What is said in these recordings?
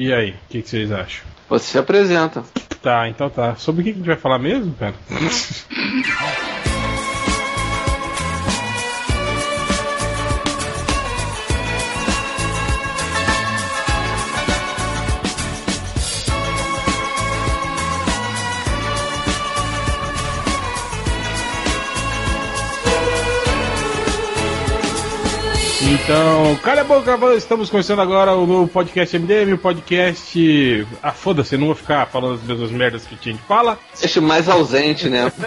E aí, o que, que vocês acham? Você se apresenta. Tá, então tá. Sobre o que a gente vai falar mesmo, cara? Então, cala a boca, estamos começando agora o novo podcast MDM, o podcast. Ah, foda-se, não vou ficar falando as mesmas merdas que a gente fala. Deixa mais ausente, né?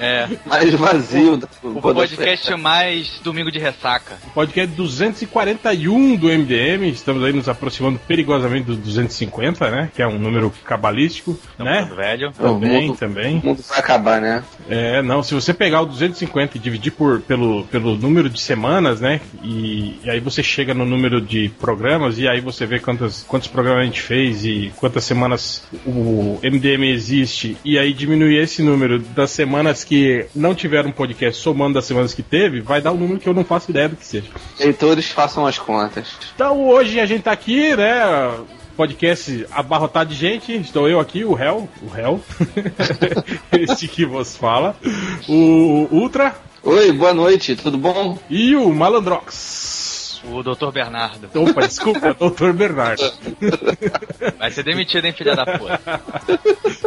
É. Mais vazio. O podcast mais domingo de ressaca. O podcast 241 do MDM, estamos aí nos aproximando perigosamente dos 250, né? Que é um número cabalístico, né? Velho. Também, O mundo- também. O mundo vai acabar, né? É, não, se você pegar o 250 e dividir por, pelo, pelo número de semanas, né? E, e aí você chega no número de programas e aí você vê quantas, quantos programas a gente fez e quantas semanas o MDM existe. E aí diminuir esse número das semanas que não tiveram podcast somando das semanas que teve, vai dar um número que eu não faço ideia do que seja. Leitores façam as contas. Então hoje a gente tá aqui, né? Podcast abarrotado de gente. Estou eu aqui, o Hel, o Hel. Esse que vos fala. O Ultra Oi, boa noite, tudo bom? e o Malandrox. O Dr. Bernardo. Opa, desculpa, Dr. Bernardo. Vai ser demitido, hein, filha da puta.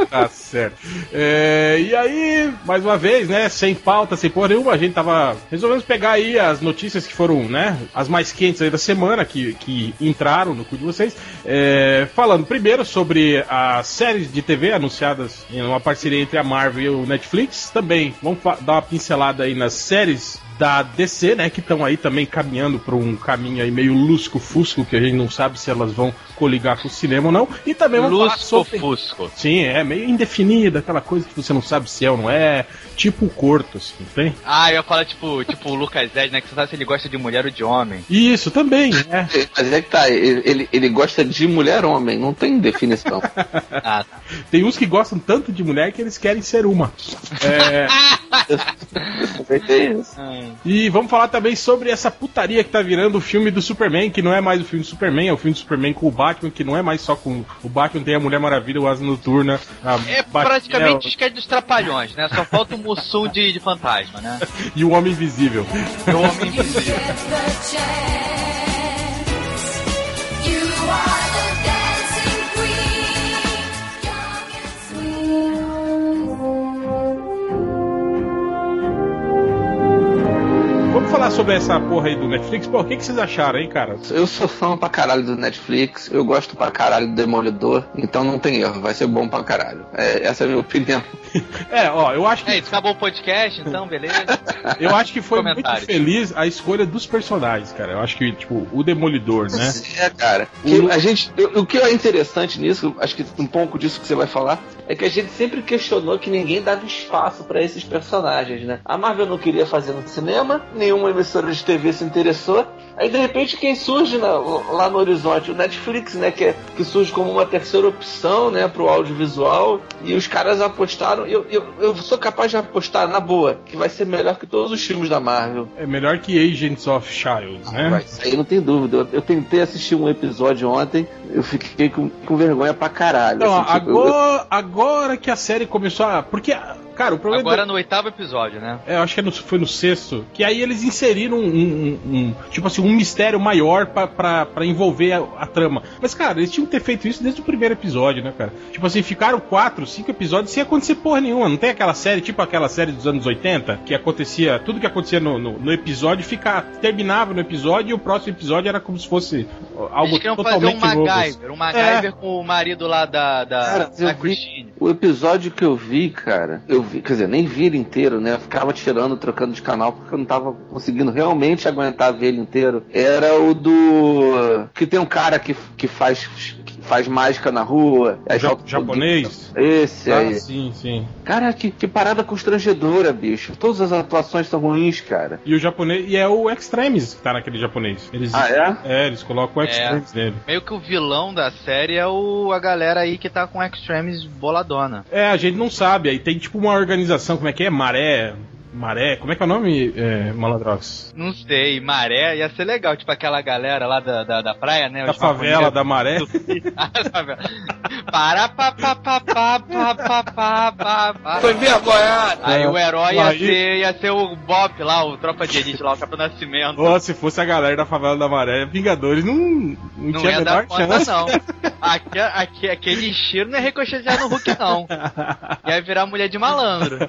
Tá certo. É, e aí, mais uma vez, né? Sem pauta, sem porra nenhuma, a gente tava. Resolvemos pegar aí as notícias que foram, né? As mais quentes aí da semana, que, que entraram no cu de vocês. É, falando primeiro sobre as séries de TV anunciadas em uma parceria entre a Marvel e o Netflix. Também vamos dar uma pincelada aí nas séries da DC, né, que estão aí também caminhando para um caminho aí meio lusco-fusco, que a gente não sabe se elas vão coligar com o cinema ou não. E também vamos falar Lusco sobre... Fusco. Sim, é meio indefinida, aquela coisa que você não sabe se é ou não é, tipo o corto, assim, não tem? Ah, eu ia falar tipo, tipo o Lucas Zed, né? Que você sabe se ele gosta de mulher ou de homem. Isso, também, é. Mas é que tá, ele, ele, gosta de mulher-homem, não tem definição. Ah, tá. Tem uns que gostam tanto de mulher que eles querem ser uma. É, isso. Hum. e vamos falar também sobre essa putaria que tá virando o filme do Superman, que não é mais o filme do Superman, é o filme do Superman com o Batman, que não é mais só com o Batman, tem a Mulher Maravilha, o Asa Noturna, a É Bat- praticamente esquete dos trapalhões, né? Só falta o Mussum de, de fantasma, né? e o Homem Invisível. E o Homem Invisível. sobre essa porra aí do Netflix? Pô, o que, que vocês acharam, hein, cara? Eu sou fã pra caralho do Netflix, eu gosto pra caralho do Demolidor, então não tem erro, vai ser bom pra caralho. É, essa é a minha opinião. É, ó, eu acho que É isso, acabou o podcast, então, beleza? Eu acho que foi muito feliz a escolha dos personagens, cara. Eu acho que, tipo, o Demolidor, né? É, cara. Que a gente, o que é interessante nisso, acho que um pouco disso que você vai falar, é que a gente sempre questionou que ninguém dava espaço pra esses personagens, né? A Marvel não queria fazer no cinema, nenhuma emissora de TV se interessou. Aí de repente quem surge na- lá no horizonte? O Netflix, né? Que, é- que surge como uma terceira opção, né? Pro audiovisual. E os caras apostaram. Eu, eu, eu sou capaz de apostar na boa, que vai ser melhor que todos os filmes da Marvel. É melhor que Agents of Shield, né? Vai, isso aí não tem dúvida. Eu, eu tentei assistir um episódio ontem, eu fiquei com, com vergonha pra caralho. Então, assim, tipo, eu- agora, agora que a série começou a. Porque, cara, o problema. Agora no oitavo episódio, né? É, eu acho que é foi no sexto. Que aí eles inseriram um, um- um- tipo assim, um mistério maior pra, pra, pra envolver a, a trama. Mas, cara, eles tinham que ter feito isso desde o primeiro episódio, né, cara? Tipo assim, ficaram quatro, cinco episódios sem acontecer porra nenhuma. Não tem aquela série, tipo aquela série dos anos 80, que acontecia, tudo que acontecia no, no, no episódio fica, terminava no episódio e o próximo episódio era como se fosse algo Eles queriam fazer um totalmente novo. MacGyver, um MacGyver com o marido lá da, da, Cara, da eu vi- Christine. O episódio que eu vi, cara, eu vi, quer dizer, nem vi ele inteiro, né? Eu ficava tirando, trocando de canal, porque eu não tava conseguindo realmente aguentar ver ele inteiro. Era o do. Que tem um cara que, que faz. Faz mágica na rua. aí Ja- japonês? Esse Ah, aí. sim, sim. Cara, que, que parada constrangedora, bicho. Todas as atuações são ruins, cara. E o japonês. E é o Extremes que tá naquele japonês. Eles, Ah, é? É, eles colocam o Extremes nele. Meio que o vilão da série é o, a galera aí que tá com Extremes boladona. É, a gente não sabe. Aí tem tipo uma organização, como é que é? Maré. Maré, como é que é o nome, é, Malandrox? Não sei, maré ia ser legal, tipo aquela galera lá da, da, da praia, né? Da favela, da Maré. Ah, favela. Para pa pa pa pa pa pa pa pa pa. Foi vergonhado. Aí É. o herói ia Aí- ser, ia ser o Bob lá, o Tropa de Elite lá, o Capitão Nascimento. Ou se fosse a galera da favela da Maré, Vingadores não, não, Não tinha a ia dar menor conta, chance. não. Aque- aque- aquele cheiro não ia ricochetear no Hulk, não. Ia virar mulher de malandro.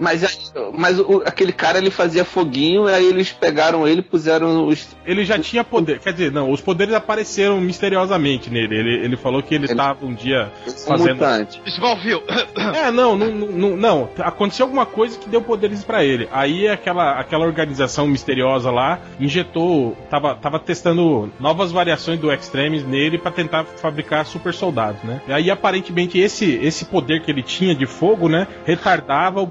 Mas, mas o- aquele cara ele fazia foguinho, aí eles pegaram ele e puseram os. Ele já tinha poder, quer dizer, não, os poderes apareceram misteriosamente nele. Ele, ele falou que ele estava um dia os fazendo. Smallville. É, não, não, não, não. Aconteceu alguma coisa que deu poderes pra ele. Aí aquela, aquela organização misteriosa lá injetou, tava, tava testando novas variações do Extremis nele pra tentar fabricar super soldados, né? E aí aparentemente esse, esse poder que ele tinha de fogo, né, retardava o,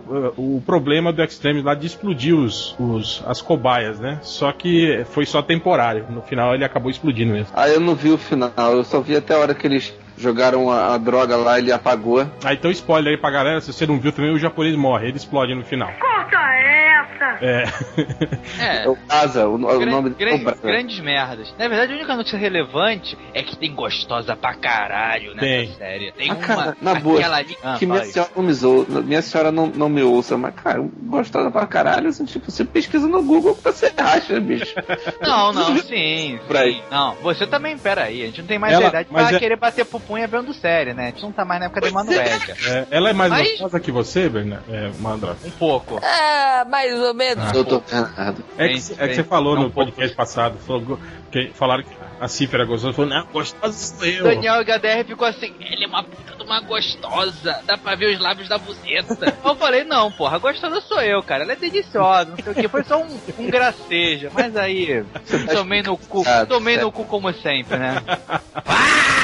o problema do Extremis lá de explodir os, os, as cobaias, né? Só que foi só temporário. No final ele acabou explodindo mesmo. Aí eu não vi o final, eu só vi até a hora que eles jogaram a, a droga lá, ele apagou. Ah, então spoiler aí pra galera, se você não viu também, o japonês morre, ele explode no final. Corta essa! É. É É. o Asa, o, o Gran- nome gran- dele o Braga. grandes merdas. Na verdade, a única notícia relevante é que tem gostosa pra caralho nessa Tem. série. Tem Ah, uma. cara, na boa, aquela ali- Ah, que minha senhora não me ouça, minha senhora não, não me ouça, mas, cara, gostosa pra caralho, assim, tipo, você pesquisa no Google que você acha, bicho. Não, não, sim. Sim. Não, você também, pera aí. A gente não tem mais Ela- idade pra é- querer bater pupunha vendo série, né? A gente não tá mais na época da Emanuélia. É, ela é mais Mas- gostosa que você, Bernardo? É, Mandra. Um pouco. É, mais ou menos. Doutor Bernardo. É que, é que você falou não no um pouco. podcast passado, falou que falaram que a Cifra era gostosa, falou, não, gostosa sou eu. Daniel HDR ficou assim, ele é uma puta de uma gostosa, dá pra ver os lábios da buceta. eu falei, não, porra, gostosa sou eu, cara, ela é deliciosa, não sei o que, foi só um, um gracejo, mas aí, tomei no cu, tomei é. no cu como sempre, né?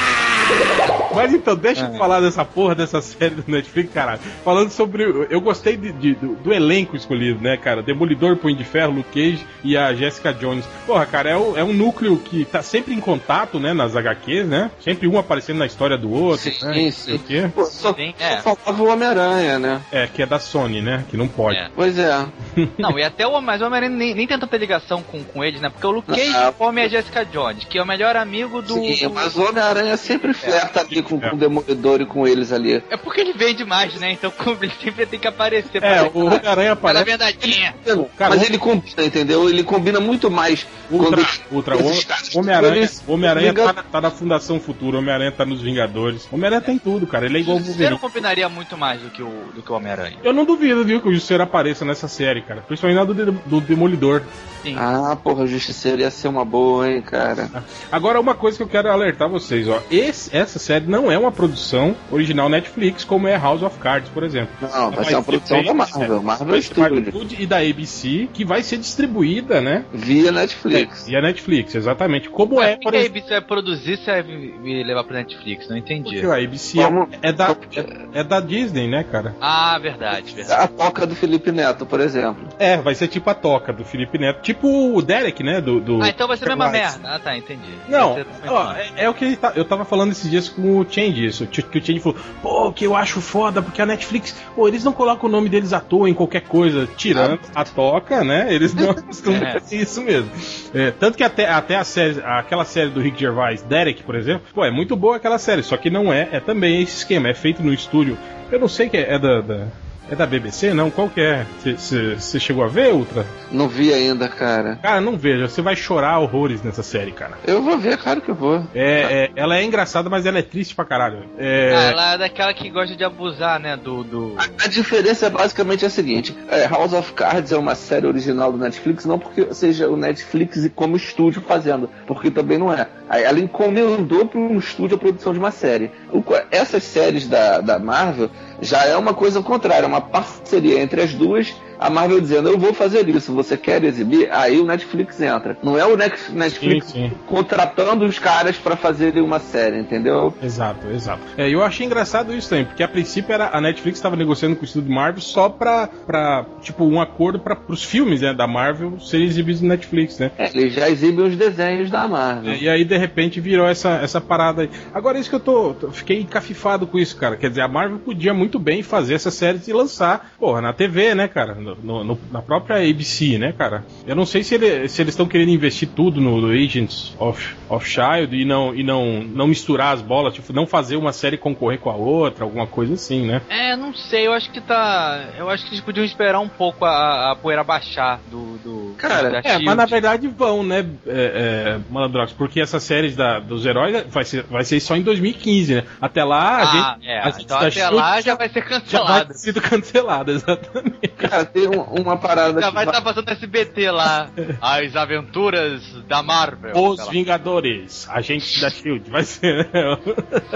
Mas então, deixa eu falar dessa porra dessa série do Netflix, caralho. Falando sobre. Eu gostei de- de- do, do elenco escolhido, né, cara? Demolidor, Punho de Ferro, Luke Cage e a Jessica Jones. Porra, cara, é, o- é um núcleo que tá sempre em contato, né, nas HQs, né? Sempre um aparecendo na história do outro, Sim, né? sim. o quê. Pô, só, Sim, só é. faltava o Homem-Aranha, né? É, que é da Sony, né? Que não pode. É. Pois é. Não, e até o mas o Homem-Aranha nem, nem tem tanta ligação com, com eles, né? Porque o Luke Cage Ah. come a Jessica Jones, que é o melhor amigo do. Sim, mas o Homem-Aranha sempre flerta ali com, É. com o Demolidor e com eles ali. É porque ele vende mais, né? Então ele sempre tem que aparecer É, o Homem-Aranha aparece. verdadeinha. Cara, mas o- ele combina, entendeu? Ele combina muito mais Ultra, Ultra, o- Homem-Aranha Homem-Aranha Vinga- tá, na- tá na Fundação Futuro, Homem-Aranha tá nos Vingadores. Homem-Aranha tem tudo, cara. Ele é igual o O Wolverine. combinaria muito mais do que o, do que o Homem-Aranha. Eu não duvido, viu, que o Justiceiro apareça nessa série, cara. Principalmente na do, de- do Demolidor. Sim. Ah, porra, o Justiceiro ia ser uma boa, hein, cara. Agora, uma coisa que eu quero alertar vocês, ó. Esse- essa série não é uma produção original Netflix, como é House of Cards, por exemplo. Não, vai ser uma produção da Marvel, Marvel Studios. E da ABC, que vai ser distribuída, né? Via Netflix. E a Netflix, exatamente. Como é, Por por que a exemplo. ABC vai produzir se vai me levar pra Netflix? Não entendi. Porque a ABC é, Como- é da, é, é da Disney, né, cara? Ah, verdade, verdade. A toca do Felipe Neto, por exemplo. É, vai ser tipo a toca do Felipe Neto. Tipo o Derek, né? Do, do Ah, então vai ser a mesma merda. Ah, tá, entendi. Não, ó, é, é o que ele tá- eu tava falando esses dias com o Change, isso. Que o Change falou, pô, que eu acho foda, porque a Netflix, pô, eles não colocam o nome deles à toa em qualquer coisa, tirando a toca, né? Eles não costumam É. isso mesmo. É, tanto que até, até a série, aquela série do Rick Gervais, Derek, por exemplo, pô, é muito boa aquela série, só que não é, é também esse esquema, é feito no estúdio. Eu não sei que é, é da. da- é da BBC, não? Qual que é? Você chegou a ver, Ultra? Não vi ainda, cara. Cara, não veja, você vai chorar horrores nessa série, cara. Eu vou ver, claro que eu vou. É, é, ela é engraçada, mas ela é triste pra caralho. É, Ah, ela é daquela que gosta de abusar, né? Do. do... A, a diferença é basicamente a seguinte: é, House of Cards é uma série original do Netflix, não porque seja o Netflix e como estúdio fazendo, porque também não é. Ela encomendou para um estúdio a produção de uma série. O essas séries da, da Marvel já é uma coisa contrária, é uma parceria entre as duas. A Marvel dizendo, eu vou fazer isso, você quer exibir? Aí o Netflix entra. Não é o Netflix Sim, sim. contratando os caras para fazerem uma série, entendeu? Exato, exato. É, eu achei engraçado isso também, porque a princípio era, a Netflix estava negociando com o estúdio Marvel só pra, pra tipo, um acordo para os filmes né, da Marvel serem exibidos no Netflix, né? É, eles já exibem os desenhos da Marvel. E aí, de repente, virou essa, essa parada aí. Agora, isso que eu tô, tô- Fiquei encafifado com isso, cara. Quer dizer, a Marvel podia muito bem fazer essas séries e lançar, porra, na TV, né, cara? No- no- na própria ABC, né, cara? Eu não sei se, ele- se eles estão querendo investir tudo no, Agents of, of Child e não, e não, não misturar as bolas, tipo, não fazer uma série concorrer com a outra, alguma coisa assim, né? É, não sei, eu acho que tá. Eu acho que eles podiam esperar um pouco a, a poeira baixar do. do Cara, da É, Shield. mas na verdade vão, né, é, é, Malandrox, porque essas séries da, dos heróis vai ser, vai ser só em 2015, né? Até lá a Ah, gente. é. a gente então da até lá já vai ser já vai ter sido cancelada, exatamente. Cara, tem um- uma parada Já que vai vai- estar passando SBT lá. As aventuras da Marvel. Os. Vingadores, agentes da Shield, vai ser, né?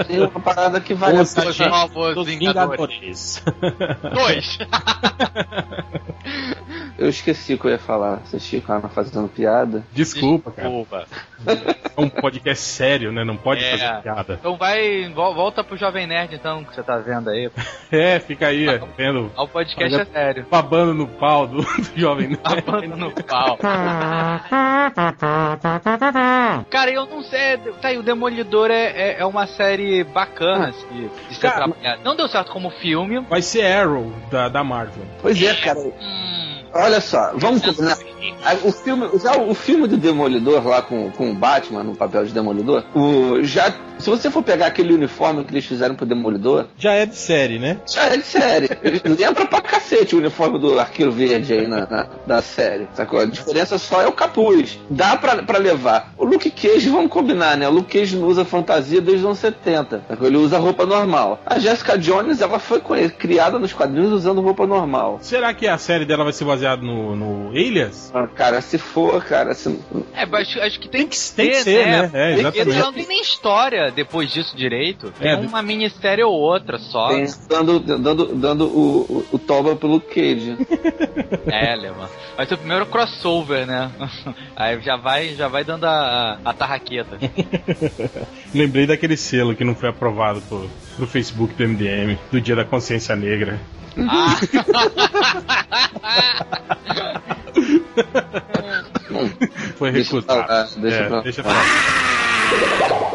tem uma parada que vale Os. Os novos dos Vingadores. Vingadores. Dois. Eu esqueci o que eu ia falar. Vocês ficaram fazendo piada. Desculpa, cara. Desculpa. É um podcast sério, né? Não pode É. fazer piada. Então vai, vol- volta pro Jovem Nerd então, que você tá vendo aí. É, fica aí, ó, vendo. O podcast é sério. Babando no pau do, do jovem Nerd. Abando no pau. Cara, eu não sei. Tá aí, o Demolidor é, é, é uma série bacana assim, de ser Cara, trabalhada. Não deu certo como filme. Vai ser Arrow da, da Marvel. Pois é, cara. Hum, Olha só, vamos combinar. Ah, O filme, já o filme do Demolidor lá com, com o Batman no papel de Demolidor, o, já, se você for pegar aquele uniforme que eles fizeram pro Demolidor, Já é de série, né? já é de série. Lembra pra cacete o uniforme do Arqueiro Verde aí na, na- da série. Sacou? A diferença só é o capuz. Dá pra, pra levar. O Luke Cage, vamos combinar, né? O Luke Cage não usa fantasia desde os anos 70. sacou? Ele usa roupa normal. A Jessica Jones, ela foi criada nos quadrinhos usando roupa normal. Será que a série dela vai ser baseada no, no Alias? Ah, Cara, se for, cara, se, é, mas acho, acho que tem, que Tem que ser, né? É, Porque exatamente. não tem nem história depois disso direito. É, uma minissérie ou outra só. tem dando, dando, dando o, o, o toba Luke Cage. É, Leman. Vai ser o primeiro crossover, né? Aí já vai, já vai dando a, a tarraqueta. Lembrei daquele selo que não foi aprovado pro, pro Facebook do MDM, do Dia da Consciência Negra. Ah. Foi Deixa pra recusado. deixa É, deixa pra.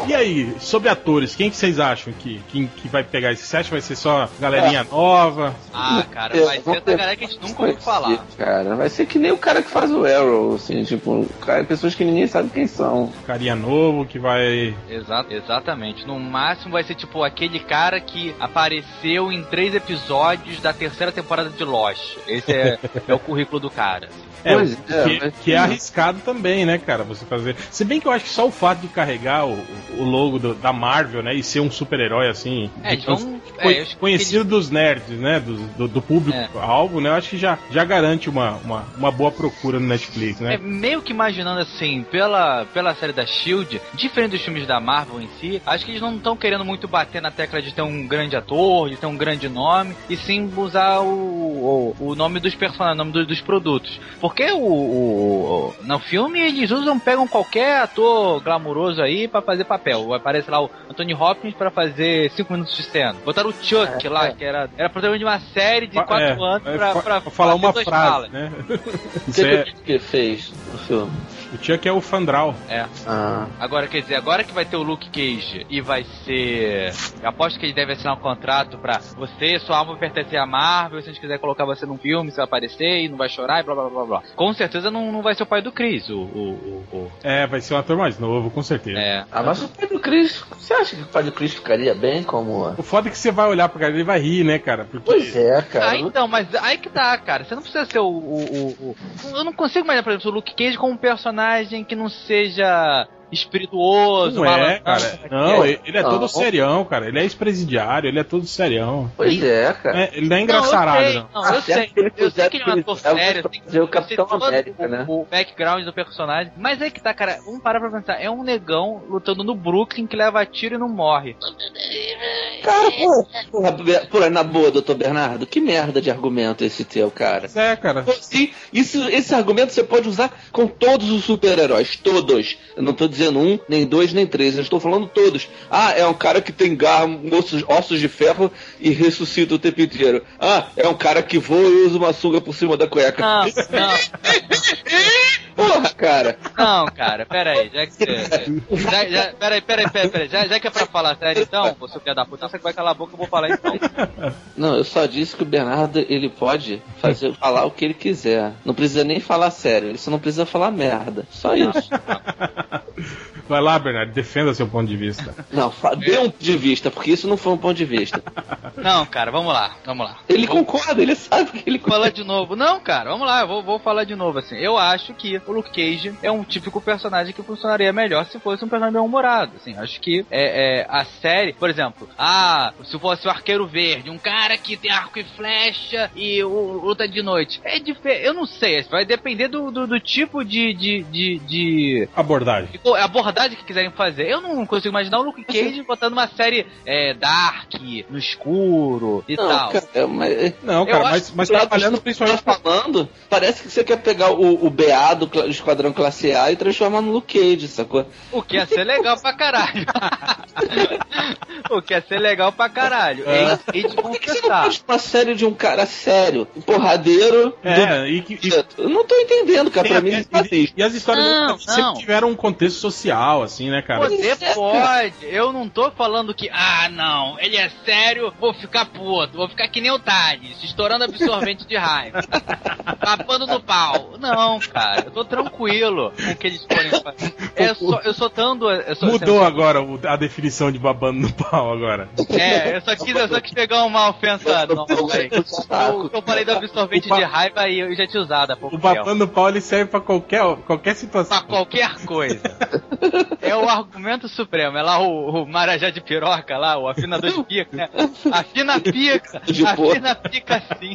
E aí, sobre atores, quem que vocês acham que, que, que vai pegar esse? Que vai ser só galerinha nova? Ah, cara, É, vai ser essa galera que a gente nunca ouviu falar. Cara, vai ser que nem o cara que faz o Arrow, assim, tipo, cara, pessoas que ninguém sabe quem são. Carinha novo que vai. Exa exatamente. No máximo vai ser tipo aquele cara que apareceu em três episódios da terceira temporada de Lost. Esse é, é o currículo do cara. É, Pois é, que, mas- que é arriscado também, né, cara, você fazer. Se bem que eu acho que só o fato de carregar o, o logo do- da Marvel, né, e ser um super-herói assim, É, de- então, é, conhecido dos nerds, né, do, do, do público-alvo, né, eu acho que já, já garante uma, uma, uma boa procura no Netflix, É, né. meio que imaginando assim, pela, pela série da Shield, diferente dos filmes da Marvel em si, acho que eles não estão querendo muito bater na tecla de ter um grande ator, de ter um grande nome, e sim usar o, o, o nome dos personagens, o nome dos, dos produtos. Porque o, o- no filme eles usam, pegam qualquer ator glamuroso aí pra fazer papel. Aparece lá o Anthony Hopkins pra fazer 5 minutos de cena. Botaram o Chuck É, lá, é. que era, era protagonista de uma série de 4 É, anos é, pra, fa- pra, falar uma frase, falas. né. O que, é, que fez no filme? O Chuck é o Fandral. É. Ah, Agora, quer dizer, agora que vai ter o Luke Cage e vai ser. Eu aposto que ele deve assinar um contrato pra você, sua alma pertence à Marvel, se a gente quiser colocar você num filme, você vai aparecer e não vai chorar e blá blá blá blá. Com certeza não, não vai ser o pai do Chris, o. o, o, o- É, vai ser um ator mais novo, com certeza. É. ah, mas o Pai do Cristo, você acha que o Pai do Cristo ficaria bem como. O foda é que você vai olhar pro cara e ele vai rir, né, cara? Porque Pois é, cara. Ah, então, mas aí que tá, cara. Você não precisa ser o, o, o- o- Eu não consigo imaginar, por exemplo, o Luke Cage como um personagem que não seja espirituoso, não é, cara. Não, é. ele ele é Não. todo serião, cara. Ele é ex-presidiário, ele é todo serião. Pois é, cara. É, ele não é Não, engraçarado, eu sei, não. não, eu sei. que ele Eu sei que ele é um ator sério, é sei- fazer o Capitão todo América, o, né? o background do personagem. Mas aí que tá, cara, vamos parar pra pensar. É um negão lutando no Brooklyn que leva tiro e não morre. Cara, porra, porra, porra, na boa, doutor Bernardo, que merda de argumento esse teu, cara. É, cara. Sim, isso, esse argumento você pode usar com todos os super-heróis, todos. Eu não tô dizendo um, nem dois, nem três, eu estou falando todos. Ah, é um cara que tem garra, ossos, ossos de ferro e ressuscita o tempo inteiro. Ah, é um cara que voa e usa uma sunga por cima da cueca. Não, não. Porra, cara. Não, cara, pera aí, já que você. Já, já, pera aí, pera aí, pera aí, pera aí. Já, já que é pra falar sério então, você quer dar puta, você vai calar a boca, eu vou falar então. Não, eu só disse que o Bernardo ele pode fazer, falar o que ele quiser. Não precisa nem falar sério, ele só não precisa falar merda. Só isso. Vai lá, Bernardo, defenda seu ponto de vista. Não, fa- dê um ponto de vista, porque isso não foi um ponto de vista. Não, cara, vamos lá, vamos lá. Ele concorda, ele sabe que ele Vou falar de novo. Não, cara, vamos lá, eu vou, vou falar de novo assim. Eu acho que o Luke Cage é um típico personagem que funcionaria melhor se fosse um personagem bem humorado. Assim, acho que é, é, a série, por exemplo, ah, se fosse o Arqueiro Verde, um cara que tem arco e flecha e o, luta de noite. É diferente, eu não sei, vai depender do, do, do tipo de, de, de, de Abordagem. Ficou- a abordagem que quiserem fazer. Eu não consigo imaginar o Luke Cage botando uma série é, dark, no escuro e Não, tal. cara, mas... Não, Eu cara, acho mas, mas trabalhando que você principalmente. tá falando, parece que você quer pegar o, o BA do cla- Esquadrão Classe A e transformar no Luke Cage, sacou? O que ia ser legal pra caralho. o que ia ser legal pra caralho. É. E, e de Por que, que você não faz uma série de um cara sério, um porradeiro? É, e, que, e, do- Eu não tô entendendo, cara. Pra e- mim, e- não faz isso. e as histórias Não, dele sempre não. tiveram um contexto social, assim, né, cara? Você É, pode, eu não tô falando que, ah, não, ele é sério, vou ficar puto, vou ficar que nem o Thales, estourando absorvente de raiva, papando no pau. Não, cara, eu tô tranquilo com o que eles podem fazer. É só, eu só dando. Eu só, Mudou agora o- a definição de babando no pau agora. É, eu só quis, eu só quis pegar uma ofensa nova aí. Eu, eu falei do absorvente de raiva e eu já tinha usado há pouco O babando no pau ele serve pra qualquer, qualquer situação. Pra qualquer coisa. É o argumento supremo. É lá o, o marajá de piroca, lá, o afinador de pica, né? Afina a pica, afina a pica sim.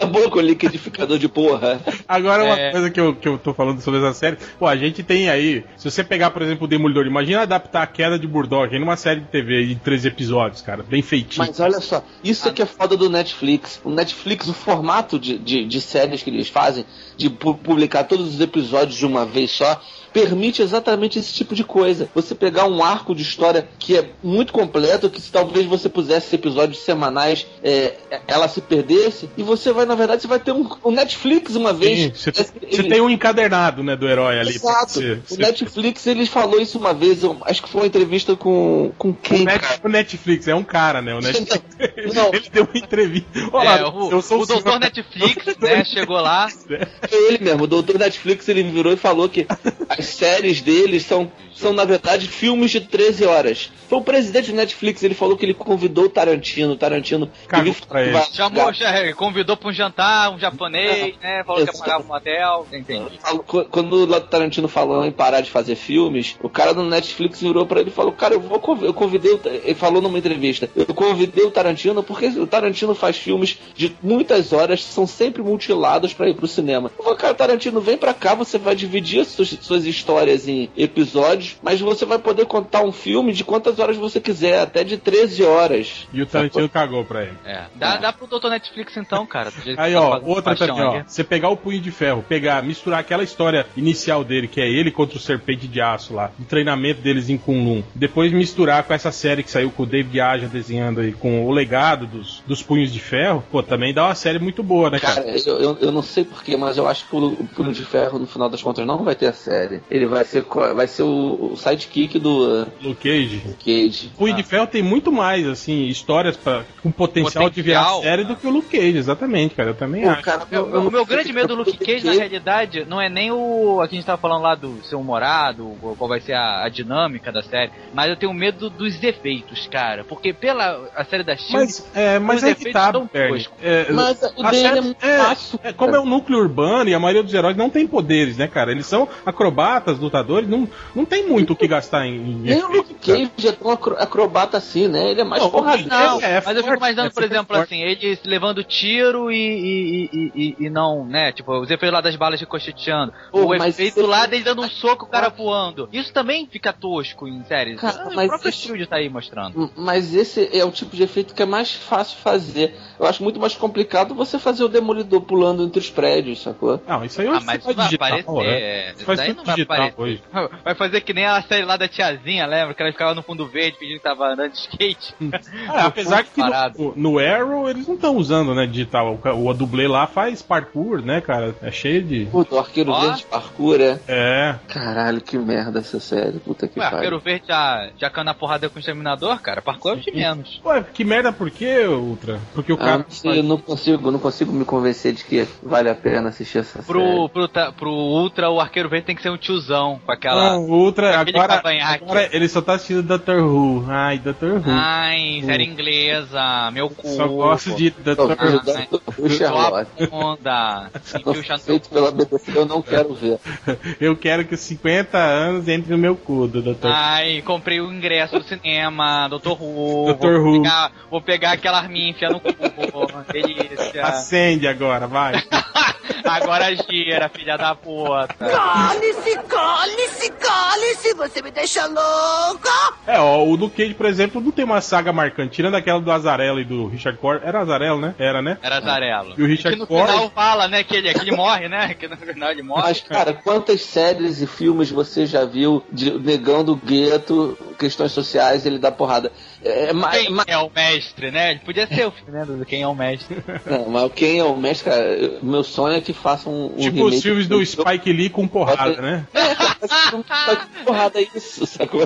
A boca, o liquidificador de porra. Agora, uma É. coisa que eu, que eu tô falando sobre essa série, pô, a gente tem aí, se você pegar, por exemplo, o Demolidor, imagina adaptar a queda de Burdock em uma série de TV de três episódios, cara, bem feitinho. Mas olha só, isso é que é foda do Netflix. O Netflix, o formato de, de, de séries que eles fazem, de pu- publicar todos os episódios de uma vez só, permite exatamente esse tipo de coisa. Você pegar um arco de história que é muito completo, que se talvez você pusesse episódios semanais, é, ela se perdesse, e você vai, na verdade, você vai ter um, um Netflix uma vez. Sim, você, Ele- tem um encadernado, né, do herói ali. Exato. você- O você- Netflix, ele falou isso uma vez, eu acho que foi uma entrevista com, com O, quem, Net- cara? o Netflix é um cara, né? O Netflix, Não. ele deu uma entrevista. Olha É, lá, o, eu sou o doutor Netflix, né, chegou lá. Foi ele mesmo, o doutor Netflix, ele virou e falou que as séries deles são, são na verdade, filmes de 13 horas. Foi o presidente do Netflix, ele falou que ele convidou o Tarantino, o Tarantino... Cagou ele pra ele. vai- Chamou, já, convidou pra um jantar, um japonês, né? Falou que ia pagar um hotel. Entendi. Quando o Tarantino falou em parar de fazer filmes, o cara do Netflix virou pra ele e falou: Cara, eu vou eu convidei. o Ta-" Ele falou numa entrevista: Eu convidei o Tarantino porque o Tarantino faz filmes de muitas horas, são sempre mutilados pra ir pro cinema. Eu falei: Cara, Tarantino, vem pra cá, você vai dividir as suas, suas histórias em episódios, mas você vai poder contar um filme de quantas horas você quiser, até de 13 horas. E o Tarantino cagou pra ele. É. Dá, dá pro doutor Netflix então, cara. Aí, tá ó, outra paixão também, ó. Você pegar o punho de ferro, pegar, misturar aquela história inicial dele, que é ele contra o serpente de aço lá, o treinamento deles em Kunlun. Depois misturar com essa série que saiu com o David Aja desenhando aí, com o legado dos, dos punhos de ferro, pô, também dá uma série muito boa, né, cara? Cara, eu, eu, eu não sei porquê, mas eu acho que o, o Punho de Ferro, no final das contas, não vai ter a série. Ele vai ser, vai ser o, o sidekick do Luke Cage. Cage. Punho de Ferro tem muito mais, assim, histórias pra, com potencial, de virar Potencial, série né? do que o Luke Cage, exatamente, cara. Eu também Pô, acho. cara, eu- eu o meu grande medo do Luke Cage, na realidade, não é nem o. Aqui a gente tava falando lá do ser humorado, o- qual vai ser a, a dinâmica da série, mas eu tenho medo dos efeitos, cara. Porque pela a série da Shield. Mas, é, mas os é que efeitos tá. É, Mas o a dele série- é é, fácil. é, como é um núcleo urbano e a maioria dos heróis não tem poderes, né, cara? Eles são acrobatas, lutadores, não, não tem muito o que gastar em. em Nem o Luke. Cage é tão acro- acrobata assim, né? Ele é mais Não, É, é mas eu fico forte, imaginando, é por exemplo, forte. assim, ele levando tiro e, e, e, e- e não, né? Tipo, os efeitos lá das balas ricocheteando. Pô, o mas efeito lá dele dando um soco, o cara voando. Isso também fica tosco em séries. Cara, Ah, mas o próprio Shield tá aí mostrando. Mas esse é o tipo de efeito que é mais fácil fazer. Eu acho muito mais complicado você fazer o demolidor pulando entre os prédios, sacou? Não, isso aí Ah, hoje mas você isso vai digital, aparecer. né? é, Isso daí não vai digital hoje. Vai fazer que nem a série lá da tiazinha, lembra? Que ela ficava no fundo verde pedindo que tava andando de skate. Ah, apesar que no, no Arrow eles não estão usando, né, digital. O, o dublê lá faz parkour, né, cara? É cheio de. Puta, o Arqueiro Ó. Verde parkour, é. É. Caralho, que merda essa série. Puta que pariu. Arqueiro Verde já, já caiu na porrada com o Exterminador, cara. Parkour é o de menos. Ué, que merda por quê, Ultra? Porque o Ah, cara. não eu não consigo, não consigo me convencer de que vale a pena assistir essa Pro, série. pro, ta- pro Ultra, o Arqueiro Verde tem que ser um tiozão, com aquela... Não, o Ultra, agora, cavanhaque. agora ele só tá assistindo Dr. Who. Ai, Dr. Who. Ai, série inglesa, meu cu. só gosto de Dr. Who. o Sherlock. onda. Feito pela BBC, eu não quero ver. Eu quero que os 50 anos entre no meu cu do Dr. Ai, comprei o ingresso do cinema, Dr. Who. Dr. Vou Who. pegar, vou pegar aquela arminha e enfiar no cu. Delícia. Acende agora, vai. Agora gira, filha da puta. Cale-se, cale-se, cale-se, você me deixa louca! É, ó, o Luke Cage, por exemplo, não tem uma saga marcante. Tirando aquela do Azarello e do Richard Core. Era Azarello, né? Era, né? Era Zarello. E o Richard que no Ford? final fala, né, que ele, que ele morre, né? Que no final ele morre. Mas, cara, quantas séries e filmes você já viu de negando o gueto, questões sociais, ele dá porrada? É, mais, Quem é o mestre, né? Ele podia ser o filme, né? Do Quem é o mestre. Não, mas quem é o mestre, cara? eu- Meu sonho é que façam um. tipo remake os filmes do Spike Lee com porrada, né? É, cara, tá porrada é isso, sacou?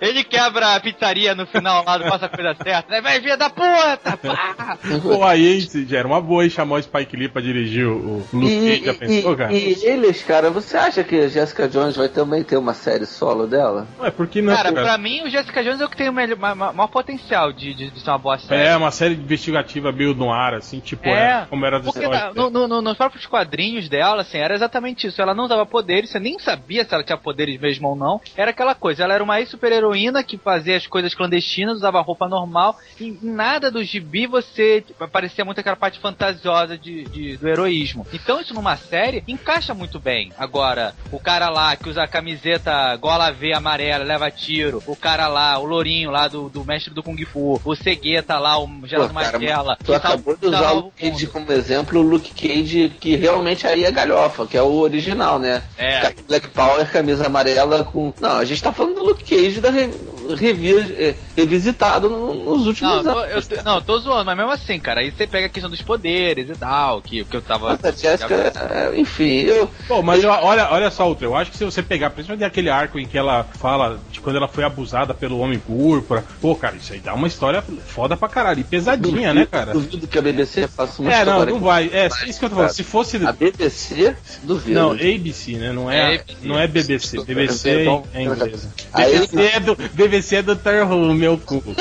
Ele quebra a pizzaria no final lá, não passa a coisa certa. né? Vai, filha da puta! Pá! Pô, aí era uma boa hein, chamar o Spike Lee pra dirigir o, o Luke E, Cage, já pensou, cara? e, e eles, cara, você acha que a Jessica Jones vai também ter uma série solo dela? Ué, por que não, Cara, cara? pra mim o Jessica Jones é o que tem o melhor, ma- ma- maior potencial de, de, de ser uma boa série. É, uma série investigativa meio no ar, assim, tipo, É, é, como era do Porque na- no- no- no- nos próprios quadrinhos dela, assim, era exatamente isso. Ela não dava poderes, você nem sabia se ela tinha poderes mesmo ou não. Era aquela coisa, ela era uma ex-super heroína que fazia as coisas clandestinas, usava roupa normal. E nada do gibi você tipo, aparecia muito aquela parte fantasiosa de, de- do heroísmo. Então isso numa série encaixa muito bem. Agora, o cara lá que usa a camiseta gola V amarela, leva tiro. O cara lá, o lourinho lá do, do mestre do Kung Fu. O Cegueta lá, o Geraldo Pô, cara, Martella. Tu acabou de usar o Luke Cage como exemplo, o Luke Cage, que realmente aí é galhofa, que é o original, né? É. Black Power, camisa amarela com. Não, a gente tá falando do Luke Cage da re... revi- eh, revisitado no- nos últimos Não, eu anos. eu tô- não, eu tô zoando, mas mesmo assim, cara, aí você pega a questão dos poderes e tal, que, que eu tava. Mas a Jessica, é, enfim, eu. Pô, mas eu- olha, olha só, Ultra, eu acho que se você pegar, principalmente aquele arco em que ela fala de quando ela foi abusada pelo Homem Púrpura, pô, cara, isso aí dá uma história foda pra caralho. E pesadinha, né, cara? Duvido que a BBC faça uma É, não, história. não vai. É, isso que eu tô falando. Se fosse. A BBC, duvido. Não, ABC, né? Não é, É não é BBC. BBC é, Bom, é inglesa. BBC é do, BBC é do Dr. Who, meu cu.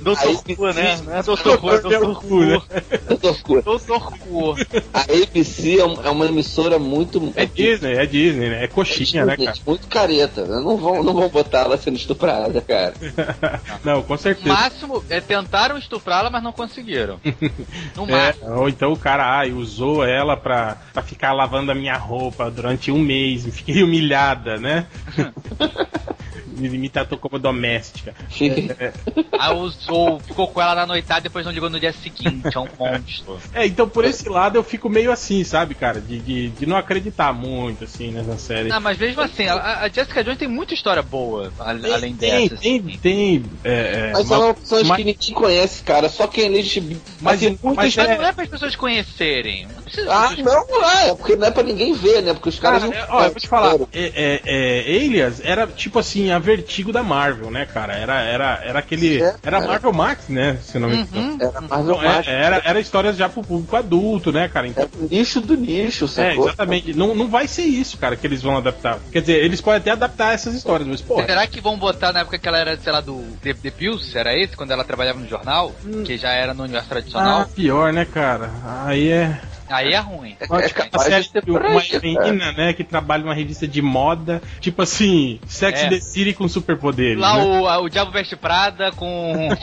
Doutor Aí, Cu, né? Não é Doutor Cu, é né? Cu. Doutor Doutor Cu. A ABC é um- é uma emissora muito. É Disney, é Disney, né? É coxinha, né, cara? Muito careta. né? Não vão, não vão botar ela sendo estuprada, cara. Não, com O certeza. máximo é tentaram estuprá-la, mas não conseguiram. No É, ou então o cara ai, usou ela pra, pra ficar lavando a minha roupa durante um mês, fiquei humilhada, né? me, tratou como doméstica. Aí usou, ficou com ela na noitada depois não ligou no dia seguinte. É um monstro. É, então por esse lado eu fico meio assim, sabe, cara? De, de, de não acreditar muito, assim, nessa série. Não, mas mesmo assim, a, a Jessica Jones tem muita história boa, a- além tem, dessa. tem, assim. Tem, é, é, Mas uma- são opções mas- que ninguém conhece, cara. Só quem lê gibi. Mas- tem muitas. mas é- não é para as pessoas conhecerem. Não Ah, não, não é, porque não é pra ninguém ver, né? Porque os caras Cara, não. é, ó, eu vou te falar, é, é, é, Alias era tipo assim, a vertigo da Marvel, né, cara? Era, era, era aquele. É, era era. Marvel Max, né? Se eu não me engano. Uhum. Era Marvel Então, é- Max. era, era histórias já pro público adulto, né, cara? Então, É o nicho do nicho, é, sacou? exatamente. Não, não vai ser isso, cara, que eles vão adaptar. Quer dizer, eles podem até adaptar essas histórias, mas, pô. Será que vão botar na época que ela era, sei lá, do The, The Pills? Era esse? Quando ela trabalhava no jornal? Que já era no universo tradicional? Ah, pior, né, cara? Aí é. Aí é ruim. É Uma, capaz uma série de uma menina, né, que trabalha numa revista de moda, tipo assim, Sex É. the City com superpoderes. Lá né? o, o Diabo Veste Prada com.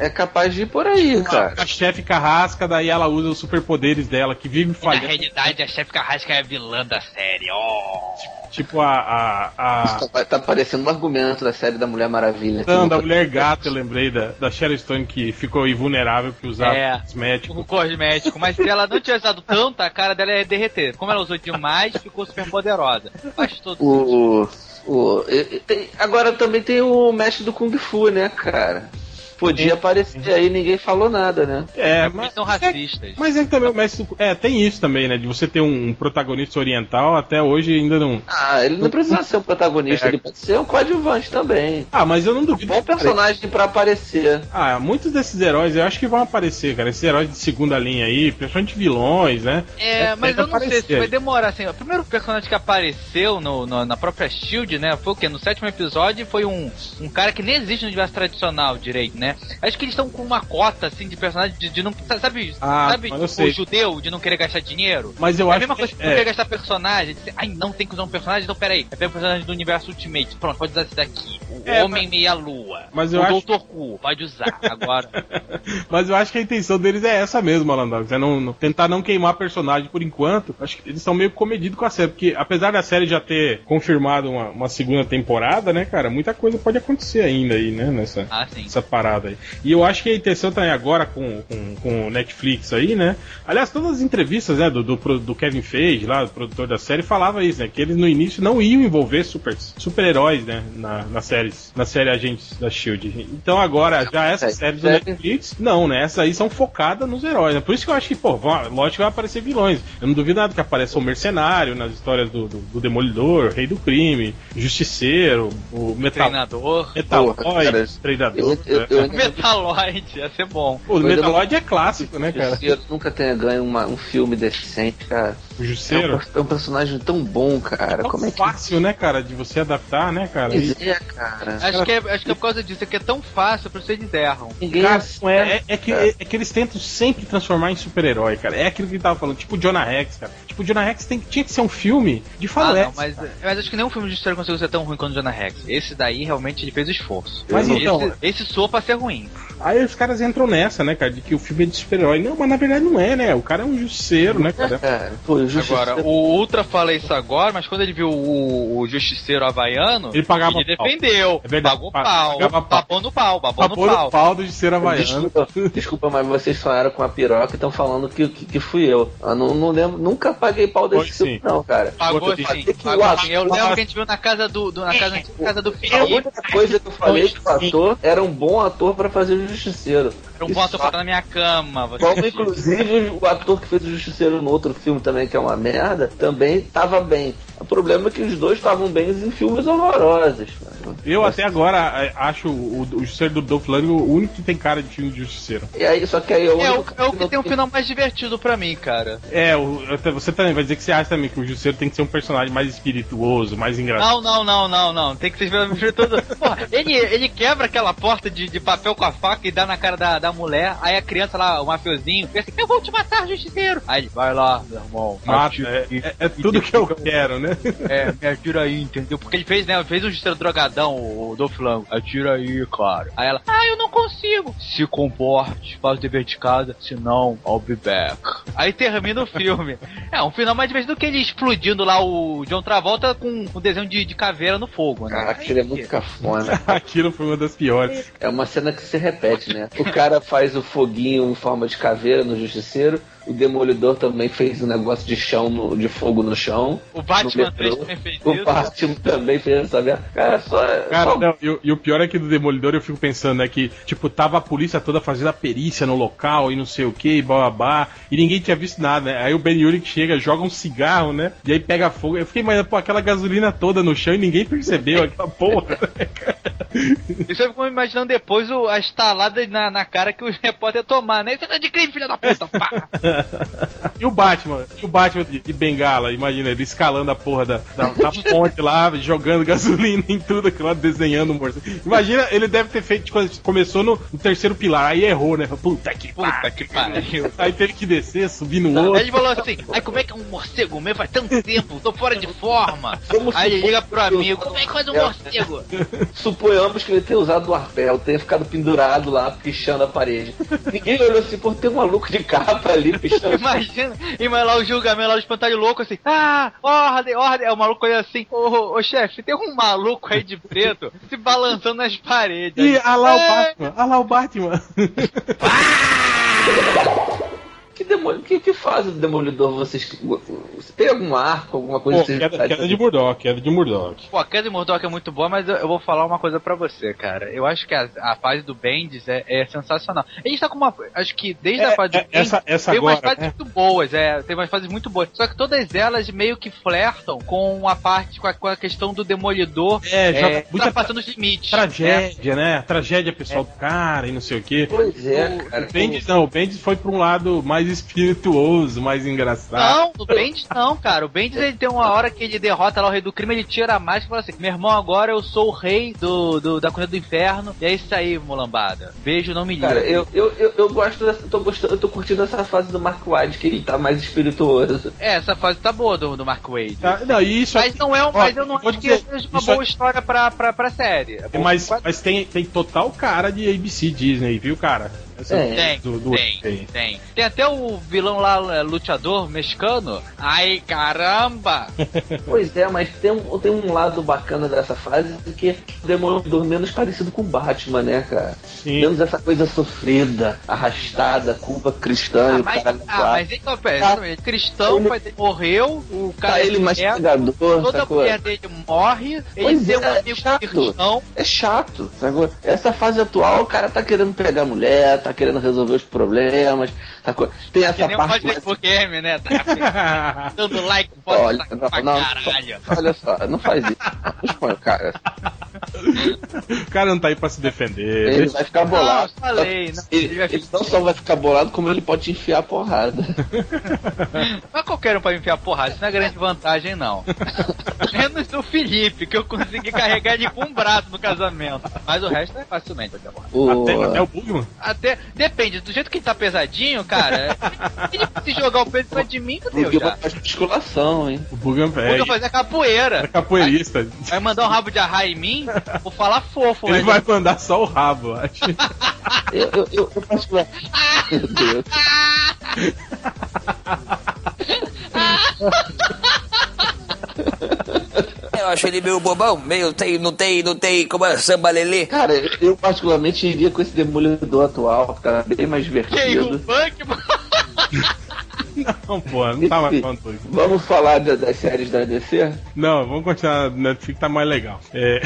É, é capaz de ir por aí, cara. A chefe carrasca, daí ela usa os superpoderes dela, que vive E na falhando. realidade, a chefe Carrasca é a vilã da série. Oh. Tipo a. a, a... Isso tá, tá parecendo um argumento da série da Mulher Maravilha. Não, da mulher gata, eu lembrei da, da Sharon Stone que ficou invulnerável que usava É. cosmético. O cosmético, mas se ela não tivesse usado tanto, a cara dela ia derreter. Como ela usou demais, ficou super poderosa. Faz todo. O, o, e- e tem- agora também tem o mestre do Kung Fu, né, cara? Podia aparecer aí, ninguém falou nada, né? É, mas. são racistas. Mas é também, mas, é, tem isso também, né? De você ter um, um protagonista oriental, até hoje ainda não. Ah, ele não precisa ser um protagonista, É. ele pode ser um coadjuvante também. Ah, mas eu não duvido. Bom personagem pra aparecer. Ah, muitos desses heróis eu acho que vão aparecer, cara. Esses heróis de segunda linha aí, principalmente vilões, né? É, mas deve eu não sei se aparecer. vai demorar assim. O primeiro personagem que apareceu no, no- na própria Shield, né? Foi o quê? No sétimo episódio foi um, um cara que nem existe no universo tradicional direito, né? Acho que eles estão com uma cota assim de personagem de, de não. Sabe, Ah, sabe mas o sei. judeu de não querer gastar dinheiro? Mas eu é a acho mesma que. coisa que não é, querer gastar personagem. Dizer, Ai, não tem que usar um personagem, então peraí. É pega um personagem do universo Ultimate. Pronto, pode usar esse daqui. O É, Homem Meia Lua. mas eu o acho- Dr. Cu, pode usar. Agora. Mas eu acho que a intenção deles é essa mesmo, Alandox. É não, não- tentar não queimar personagem por enquanto. Acho que eles estão meio comedidos com a série. Porque apesar da série já ter confirmado uma, uma segunda temporada, né, cara? Muita coisa pode acontecer ainda aí, né? Nessa, Ah, sim. essa parada aí. E eu acho que a intenção também agora com, com, com o Netflix aí, né? Aliás, todas as entrevistas, né, do, do, do Kevin Feige, lá, do produtor da série, falava isso, né? Que eles no início não iam envolver super, super-heróis, né? Na, na, séries, na série Agentes da Shield. Então agora, já essas É, séries do deve- Netflix, não, né? Essas aí são focadas nos heróis, né? Por isso que eu acho que, pô, vão- lógico que vai aparecer vilões. Eu não duvido nada que apareça o Mercenário nas histórias do, do, do Demolidor, Rei do Crime, Justiceiro, o Metal. Treinador. Metaloid, Porra, cara, Treinador. Eu, eu, eu ainda não Metaloid, ia ser bom. O Metaloid é clássico, né, cara? eu nunca tenha ganho uma- um filme decente, cara. O É um, é um personagem tão bom, cara. tão Como é que. fácil, né, cara, de você adaptar, né, cara? E, Pois é, cara. Acho que, é, acho que é por causa disso, é que é tão fácil pra vocês erram. Ninguém cara, é, é, é que, é, é que eles tentam sempre transformar em super-herói, cara. É aquilo que ele tava falando, tipo o Jonah Rex, cara. Tipo, o Jonah Rex tem, tinha que ser um filme de Ah, faroeste. não, mas, mas acho que nenhum filme de história conseguiu ser tão ruim quanto o Jonah Rex. Esse daí realmente ele fez o esforço. Mas esse, então- esse soou pra ser ruim. Aí os caras entram nessa, né, cara, de que o filme é de super-herói. Não, mas na verdade não é, né? O cara é um justiceiro, né, cara? Cara, pô, Justiceiro- Agora, o Ultra fala isso agora, mas quando ele viu o, o Justiceiro Havaiano, Ele pagava ele pau. defendeu. É verdade, Pagou pa- pau. pagava pau. Babou no pau, babou no Babou no pau. pau do justiceiro havaiano. Desculpa, desculpa, mas vocês sonharam com a piroca e estão falando que, que, que fui eu. Eu não, não lembro, nunca paguei pau desse sim. filme, não, cara. Pagou sim, pagou Que sim. Eu lembro que a gente viu na casa do, do- na casa, antiga casa do A Felipe. única coisa que eu falei que o ator era um bom ator pra fazer o Justiceiro. Um bom ator pra estar na minha cama. Você Como, inclusive, o ator que fez o Justiceiro no outro filme também, que é uma merda, também tava bem. O problema é que os dois estavam bem em filmes horrorosos. mano. Eu até agora é, acho o, o justiceiro do Dolph Lundgren o único que tem cara de filme de justiceiro. E aí, só que aí eu É o, é o que tem um final mais divertido pra mim, cara. É, o- você também vai dizer que você acha também que o justiceiro tem que ser um personagem mais espirituoso, mais engraçado. Não, não, não, não, não. Tem que ser ver tudo. Porra, ele, ele quebra aquela porta de, de papel com a faca e dá na cara da, da mulher. Aí a criança lá, o mafiosinho, pensa assim, eu vou te matar, justiceiro. Aí ele, vai lá, meu irmão. Mata, é, aí. é- é tudo que eu quero, né? É, me atira aí, entendeu? Porque ele fez, né? Fez um justiceiro drogadão, o do flanco. Atira aí, cara. Aí ela, ah, eu não consigo. Se comporte, faz o dever de casa, senão I'll be back. Aí termina o filme. É, um final mais divertido do que ele explodindo lá o John Travolta com um desenho de, de caveira no fogo, né? Caraca, ele é muito cafona. Aquilo foi uma das piores. É uma cena que se repete, né? O cara faz o foguinho em forma de caveira no Justiceiro. O Demolidor também fez um negócio de chão, no- de fogo no chão. O Batman no 3 metrô. também fez O. Batman também fez essa merda. Cara, só. Cara, só- não, e, o- e o pior é que do Demolidor eu fico pensando, né, que, tipo, tava a polícia toda fazendo a perícia no local e não sei o que, e babá, e ninguém tinha visto nada, né? Aí o Ben Urich chega, joga um cigarro, né? E aí pega fogo. Eu fiquei imaginando, pô, aquela gasolina toda no chão e ninguém percebeu aquela porra. né, cara? Isso eu fico imaginando depois o, a estalada na, na cara que o repórter ia tomar, né? Isso é de crime, filha da puta! Pá! E o Batman, e o Batman de, de bengala, imagina, ele escalando a porra da, da, da ponte lá, jogando gasolina em tudo aquilo lá, desenhando o morcego. Imagina, ele deve ter feito, tipo, começou no, no terceiro pilar, aí errou, né? Puta que Puta que pariu. Aí teve que descer, subir no Aí outro. ele falou assim, aí como é que é um morcego mesmo? Faz tanto tempo, tô fora de forma. Vamos Aí ele liga pro amigo, como é que faz um É. morcego? Suponhamos que ele tenha usado o arpel, tenha ficado pendurado lá, pichando a parede. Ninguém olhou assim, pô, tem um maluco de capa ali pichando. Imagina, imagina lá o julgamento lá do espantalho louco assim, ah, ordem, ordem. É o maluco olha assim, ô, ô, chefe, tem um maluco aí de preto se balançando nas paredes. Ih, olha lá o É. Batman, olha lá o Batman. Que, demônio, que, que fase do Demolidor vocês. Você tem algum arco, alguma coisa Pô, que queda, queda de Murdoch, queda de Murdoch. Pô, a queda de Murdoch é muito boa, mas eu, eu vou falar uma coisa pra você, cara. Eu acho que a, a fase do Bendis é, é sensacional. A gente tá com uma. Acho que desde É, a fase do é, Bendis. essa- essa tem umas agora, fases né? muito boas, é. Tem umas fases muito boas. Só que todas elas meio que flertam com a parte, com a, com a questão do demolidor. É, joga É, muita ultrapassando os limites. tragédia, né? Tragédia pessoal do cara e não sei o quê. Pois é, O- cara. O Bendis não, o Bendis foi pra um lado mais espirituoso, mais engraçado. Não, o Bendis não, cara. O Bendis ele tem uma hora que ele derrota lá o rei do crime, ele tira a máscara e fala assim: Meu irmão, agora eu sou o rei do, do- da corrida do inferno. E é isso aí, mulambada. Beijo, não me liga. Cara, eu, eu, eu, eu gosto dessa. Eu tô, gostando, eu tô curtindo essa fase do Mark Wade, que ele tá mais espirituoso. É, essa fase tá boa do, do Mark Wade. Tá, não, isso Mas não é um, Ó, mas eu não acho que dizer, seja uma boa história pra, pra, pra série. É bom- Mas, mas tem, tem total cara de ABC Disney, viu, cara? Essa É. Tem, do- do- tem, tem. Tem até o vilão lá, é, lutador mexicano. Ai, caramba! Pois é, mas tem um, tem um lado bacana dessa fase que o Demolidor menos parecido com o Batman, né, cara? Sim. Menos essa coisa sofrida, arrastada, culpa cristã e Ah, o mas, cara. ah, mas ele, é, Tá. ele é cristão, Ele- morreu, o cara Tá ele é mais pegador, toda a sacou? mulher dele morre, ele Pois tem é, um amigo chato. cristão. É chato, sacou? Essa fase atual, o cara tá querendo pegar a mulher, tá querendo resolver os problemas, sacou? Tem Que essa nem o parte. Mais- Game, né? Tá dando like, pode Olha, não, pra não, caralho. olha só, não faz isso. Não expõe o cara. o cara não tá aí pra se defender. Ele vai ficar bolado. Não, falei, não. Ele, Ele ele não só vai ficar bolado, como ele pode te enfiar a porrada. É qualquer um pra me enfiar porrada, isso não é grande vantagem, não. Menos o Felipe, que eu consegui carregar ele com um braço no casamento. Mas o resto é facilmente porrada. O... Até, até o Bugman? Até, depende, do jeito que ele tá pesadinho, cara, ele se jogar o peso pra de mim, meu Deus, já. faz musculação, hein? O Bugman Vou é, fazer capoeira. é capoeirista. Vai mandar um rabo de arraia em mim, vou falar fofo, Ele vai mandar só o rabo, acho. Eu, eu, eu, eu particular- Meu Deus. Eu acho ele meio bobão, meio tem, não tem, não tem como é samba lelê. Cara, eu particularmente iria com esse demolidor atual, que tá bem mais quem o divertido. punk, mano? Não, pô, não tava Enfim, falando isso. Vamos falar da- das séries da DC? Não, vamos continuar na Netflix, tá mais legal. É...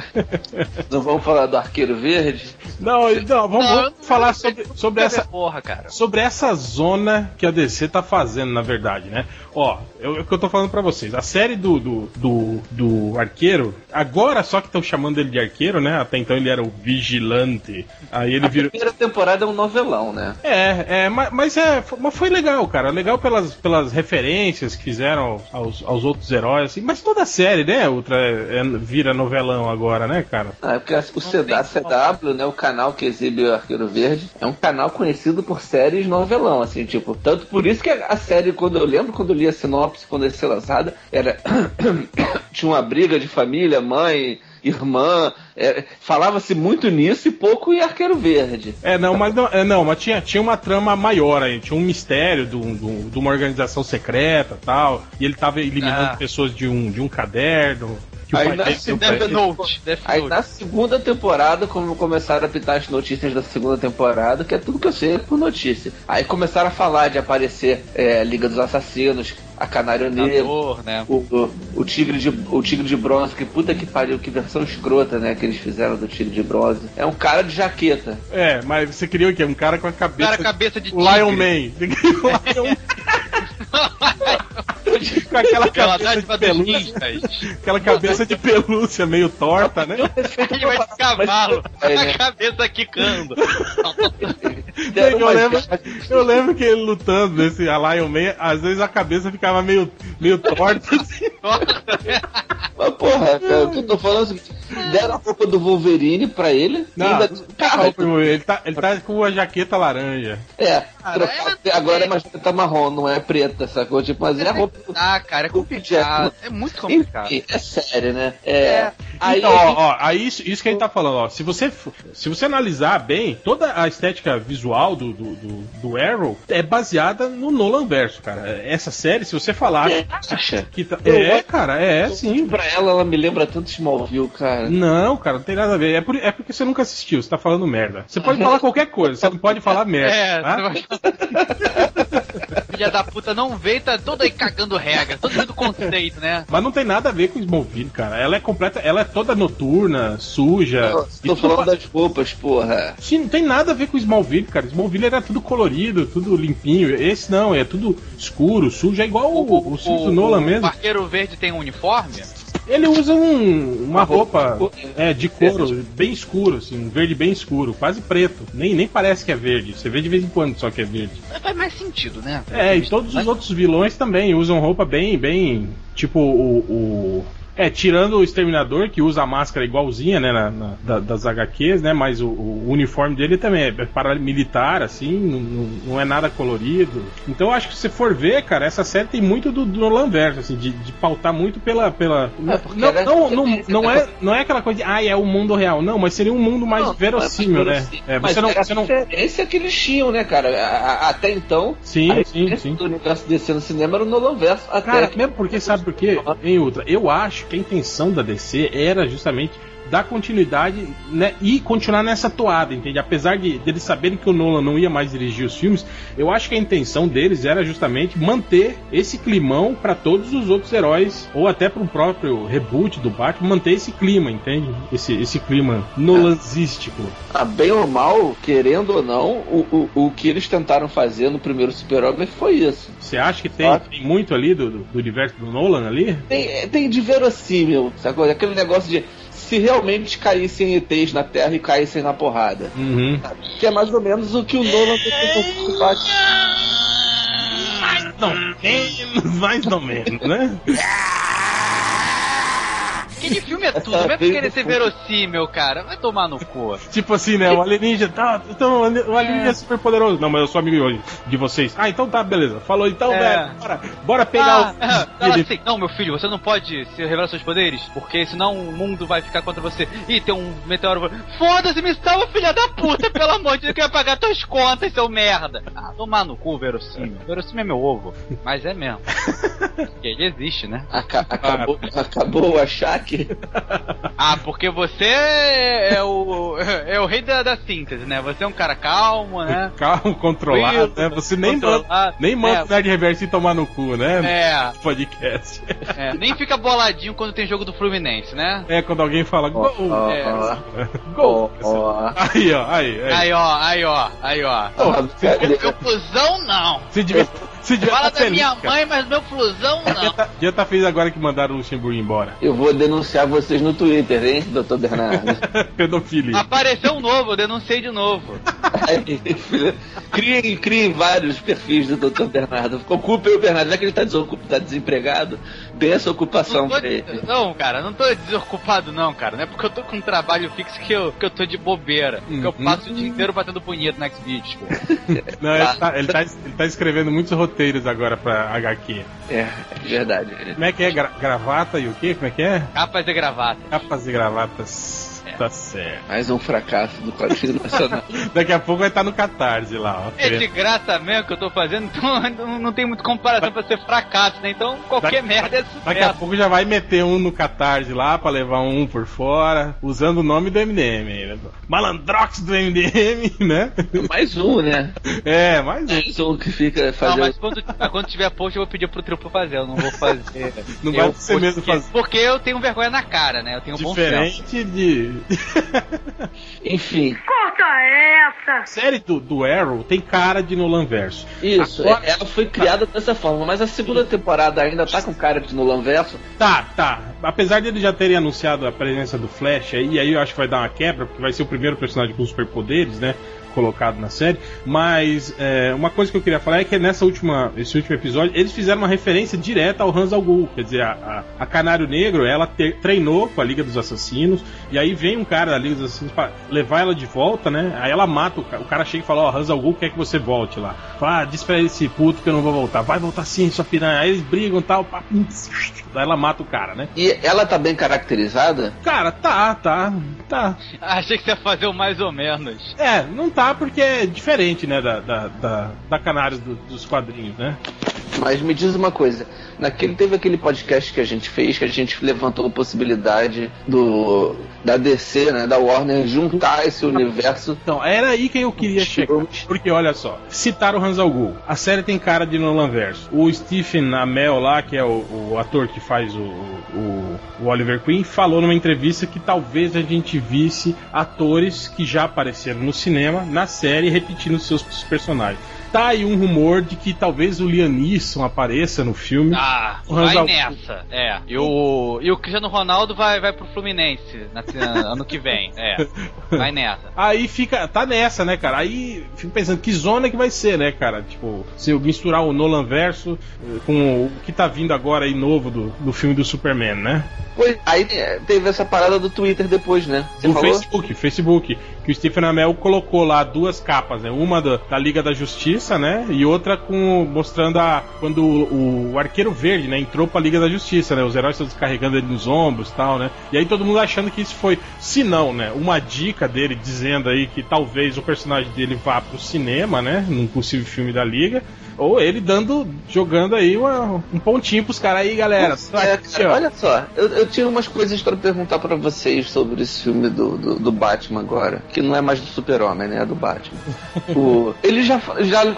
Não vamos falar do Arqueiro Verde? Não, não, vamos, Não, vamos falar sobre, sobre essa, Porra, cara. sobre essa zona que a DC tá fazendo, na verdade, né? Ó, eu- é o que eu tô falando pra vocês. A série do, do, do, do Arqueiro, agora só que estão chamando ele de Arqueiro, né? Até então ele era o Vigilante. Aí ele A virou. primeira temporada é um novelão, né? É, é, mas, mas é, mas foi legal, cara. Legal pelas, pelas referências que fizeram aos, aos outros heróis, assim. Mas toda a série, né? Ultra é- vira novelão agora, né, cara? Ah, é porque o C- tem a CW, né, o canal que exibe o Arqueiro Verde, é um canal conhecido por séries novelão, assim, tipo, tanto por isso que a, a série, quando eu lembro quando eu li a sinopse, quando ia ser lançada, era tinha uma briga de família, mãe, irmã, é, falava-se muito nisso e pouco em Arqueiro Verde. É, não, mas não, é, não, mas tinha, tinha uma trama maior aí, tinha um mistério de, um- de um- uma organização secreta tal, e ele tava eliminando Ah. pessoas de um, de um caderno. Que Aí na Death. Note, Death Aí Note. na segunda temporada, como começaram a pitar as notícias da segunda temporada, que é tudo que eu sei por notícia. Aí começaram a falar de aparecer é, Liga dos Assassinos, a Canário Negro, né? o, o, o tigre de, o Tigre de Bronze, que puta que pariu, que versão escrota, né, que eles fizeram do Tigre de Bronze. É um cara de jaqueta. É, mas você queria o quê? Um cara com a cabeça. Cara, cabeça de o Lion tigre. Man. Você queria Lion com aquela cabeça de pelúcia. Aquela cabeça de pelúcia meio torta, né? Ele vai de cavalo, É, né? a cabeça quicando. Eu lembro, eu lembro que ele lutando nesse Lion Man, às vezes a cabeça ficava meio, meio torta assim. Mas porra, cara, o que eu tô falando é o seguinte, Deram a roupa do Wolverine pra ele. Não, ainda- Cara, ele tá, ele tá com a jaqueta laranja. É, trocar- é- agora é uma jaqueta marrom, não é preta, sacou? Tipo, mas é a roupa Ah, cara, é complicado. É muito complicado. É sério, né? É. É. Aí, então, ó, ó, aí isso, isso que a gente tá falando, ó. Se você, se você analisar bem, toda a estética visual do, do, do, do Arrow é baseada no Nolan verso, cara. Essa série, se você falar acha? que tá, é, cara, é sim. Pra ela, ela me lembra tanto Smallville, cara. Não, cara, não tem nada a ver. É, por- é porque você nunca assistiu, você tá falando merda. Você pode falar qualquer coisa, você não pode falar merda. É, tá? Filha da puta não veio e tá todo aí cagando regra, todo mundo conceito, né? Mas não tem nada a ver com Smallville, cara. Ela é completa, ela é toda noturna, suja. Tô, e tô tudo falando das roupas, porra. Sim, não tem nada a ver com Smallville, cara. Smallville era tudo colorido, tudo limpinho. Esse não, é tudo escuro, sujo. É igual o, o, filme do Nolan o mesmo. Barqueiro Verde tem um uniforme? Ele usa um- uma roupa roupa- é, de couro bem escuro, assim, um verde bem escuro, quase preto. Nem, nem parece que é verde. Você vê de vez em quando só que é verde. Faz mais sentido, né? É, e todos os outros vilões também usam roupa bem, bem. Tipo o. o- é, tirando o Exterminador, que usa a máscara igualzinha, né, na, na- da- das HQs, né, mas o, o uniforme dele também é paramilitar, assim, não, não- é nada colorido. Então eu acho que se você for ver, cara, essa série tem muito do, do Nolan verso, assim, de, de pautar muito pela... pela É, porque não, não, não, não é, não é aquela coisa de, ah, é o mundo real, não, mas seria um mundo mais Não, verossímil, é né? mais É, você não... era Você não... a referência que eles tinham, né, cara? A- a- até então, Sim, a sim, sim. do universo DC no cinema era o Nolan Verso. Cara, mesmo porque sabe por quê? Em outra, eu acho que a intenção da DC era justamente dar continuidade né, e continuar nessa toada, entende? Apesar de deles saberem que o Nolan não ia mais dirigir os filmes, eu acho que a intenção deles era justamente manter esse climão para todos os outros heróis, ou até para o próprio reboot do Batman, manter esse clima, entende? Esse, esse clima nolanzístico. Ah, bem ou mal, querendo ou não, o, o, o que eles tentaram fazer no primeiro Super-Homem foi isso. Você acha que tem, Ah. tem muito ali do, do, do universo do Nolan ali? Tem, tem de verossímil, sacou? Aquele negócio de se realmente caíssem ETs na Terra e caíssem na porrada. Uhum. Que é mais ou menos o que o Nolan tentou fazer com o Batman. Não menos, mais ou menos, né? Aquele filme é tudo, não é por querer ser verossímil, cara. Vai tomar no cu. Tipo assim, né? O alienígena, tá, então o alienígena é super poderoso. Não, mas eu sou amigo hoje de vocês. Ah, então tá, beleza. Falou então, É. velho. Bora, bora pegar Ah, o. é, assim, não, meu filho, você não pode se revelar seus poderes, porque senão o mundo vai ficar contra você. Ih, tem um meteoro. Foda-se, me salva, filha da puta, pelo amor de Deus, que vai pagar tuas contas, seu merda. Ah, tomar no cu, verossímil. Verossímil é meu ovo. Mas é mesmo. Porque ele existe, né? Aca- acabou, acabou o achaque. Ah, porque você é o, é o rei da, da síntese, né? Você é um cara calmo, né? Calmo, controlado, né? Você nem controlado. manda, nem manda É. o Nerd Reverso ir tomar no cu, né? É, Podcast. é, nem fica boladinho quando tem jogo do Fluminense, né? É, quando alguém fala gol. Ó, É. ó, Gol. Aí, ó, aí, aí. Aí, ó, aí, ó, aí, ó. Meu flusão não. Você devia, você devia Fala tá da feliz, minha cara. mãe, mas meu flusão Devia não. tá, devia tá feliz agora que mandaram o Luxemburgo embora. Eu vou denunciar vocês no Twitter, hein, doutor Bernardo? Pedofilia. Apareceu um novo, eu denunciei de novo. Criem, criem vários perfis do doutor Bernardo. Ocupem o Bernardo, já que ele tá, desocup, tá desempregado, dê essa ocupação Não, tô, pra ele. não, cara, não tô desocupado não, cara. Não é porque eu tô com um trabalho fixo que eu, que eu tô de bobeira. Que eu Uhum. passo o dia inteiro batendo punheta no Xvideos, pô. Não, ele tá, ele, tá, ele tá escrevendo muitos roteiros agora pra HQ. É, é verdade. Como é que é? Gra- gravata e o quê? Como é que é? Capas e gravata. Capas e gravatas. Tá certo. Mais um fracasso do quadrinho nacional. Daqui a pouco vai estar no Catarse lá, ó. É de graça mesmo que eu tô fazendo, então não, não tem muita comparação pra ser fracasso, né? Então qualquer Daqui- merda é Daqui a sucesso. pouco já vai meter um no Catarse lá pra levar um por fora, usando o nome do MDM ainda. Malandrox do MDM, né? Mais um, né? É, mais um. Mais um que fica Não, fazendo. mas quando, mas quando tiver post eu vou pedir pro triplo fazer, eu não vou fazer. Não eu, vai porque, mesmo fazer. Porque eu tenho vergonha na cara, né? Eu tenho bom senso. Diferente de. Enfim. Corta essa? A série do, do Arrow tem cara de Nolan Verso. Isso, Agora- ela foi criada dessa forma, mas a segunda temporada ainda tá com cara de Nolan Verso. Tá, tá. Apesar deles já terem anunciado a presença do Flash aí, aí eu acho que vai dar uma quebra, porque vai ser o primeiro personagem com superpoderes, né? Colocado na série, mas é, uma coisa que eu queria falar é que nessa última, esse último episódio eles fizeram uma referência direta ao Hans al Ghul, quer dizer, a, a, a Canário Negro ela te- treinou com a Liga dos Assassinos e aí vem um cara da Liga dos Assassinos pra levar ela de volta, né? Aí ela mata o cara, o cara chega e fala: Ó, Hans al Ghul quer que você volte lá. Fala, ah, diz pra esse puto que eu não vou voltar, vai voltar sim, sua piranha. Aí eles brigam e tal, pá, daí ela mata o cara, né? E ela tá bem caracterizada? Cara, tá, tá, tá. Achei que você ia fazer o mais ou menos. É, não tá porque é diferente, né, da, da, da, da Canários do- dos quadrinhos, né? Mas me diz uma coisa, naquele teve aquele podcast que a gente fez que a gente levantou a possibilidade do da DC, né, da Warner juntar esse universo. Então, era aí que eu queria chegar. Porque, olha só, citaram o Hans al Ghul. A série tem cara de Nolan Verso. O Stephen Amell lá, que é o, o ator que faz o, o, o Oliver Queen, falou numa entrevista que talvez a gente visse atores que já apareceram no cinema, na série, repetindo seus personagens. Tá aí um rumor de que talvez o Liam Neeson apareça no filme. Ah, O Hans vai al- nessa. É. E o, e o Cristiano Ronaldo vai, vai pro Fluminense na- ano que vem. É. Vai nessa. Aí fica, tá nessa, né, cara? Aí fico pensando que zona que vai ser, né, cara? Tipo, se eu misturar o Nolan verso eh, com o que tá vindo agora aí novo do, do filme do Superman, né? Pois, aí é, teve essa parada do Twitter depois, né? Você Do falou? Facebook, Facebook, que o Stephen Amell colocou lá duas capas, né? Uma da, da Liga da Justiça, né? E outra com mostrando a quando o, o Arqueiro Verde, né, entrou pra Liga da Justiça, né? Os heróis estão descarregando ele nos ombros, tal, né? E aí todo mundo achando que isso foi, se não, né, uma dica dele dizendo aí que talvez o personagem dele vá pro cinema, né, num possível filme da Liga, ou ele dando jogando aí uma- um pontinho pros caras aí, galera. É, cara, olha só, eu, eu tinha umas coisas pra perguntar pra vocês sobre esse filme do, do, do Batman agora, que não é mais do Super-Homem, né? É do Batman. o, eles já, já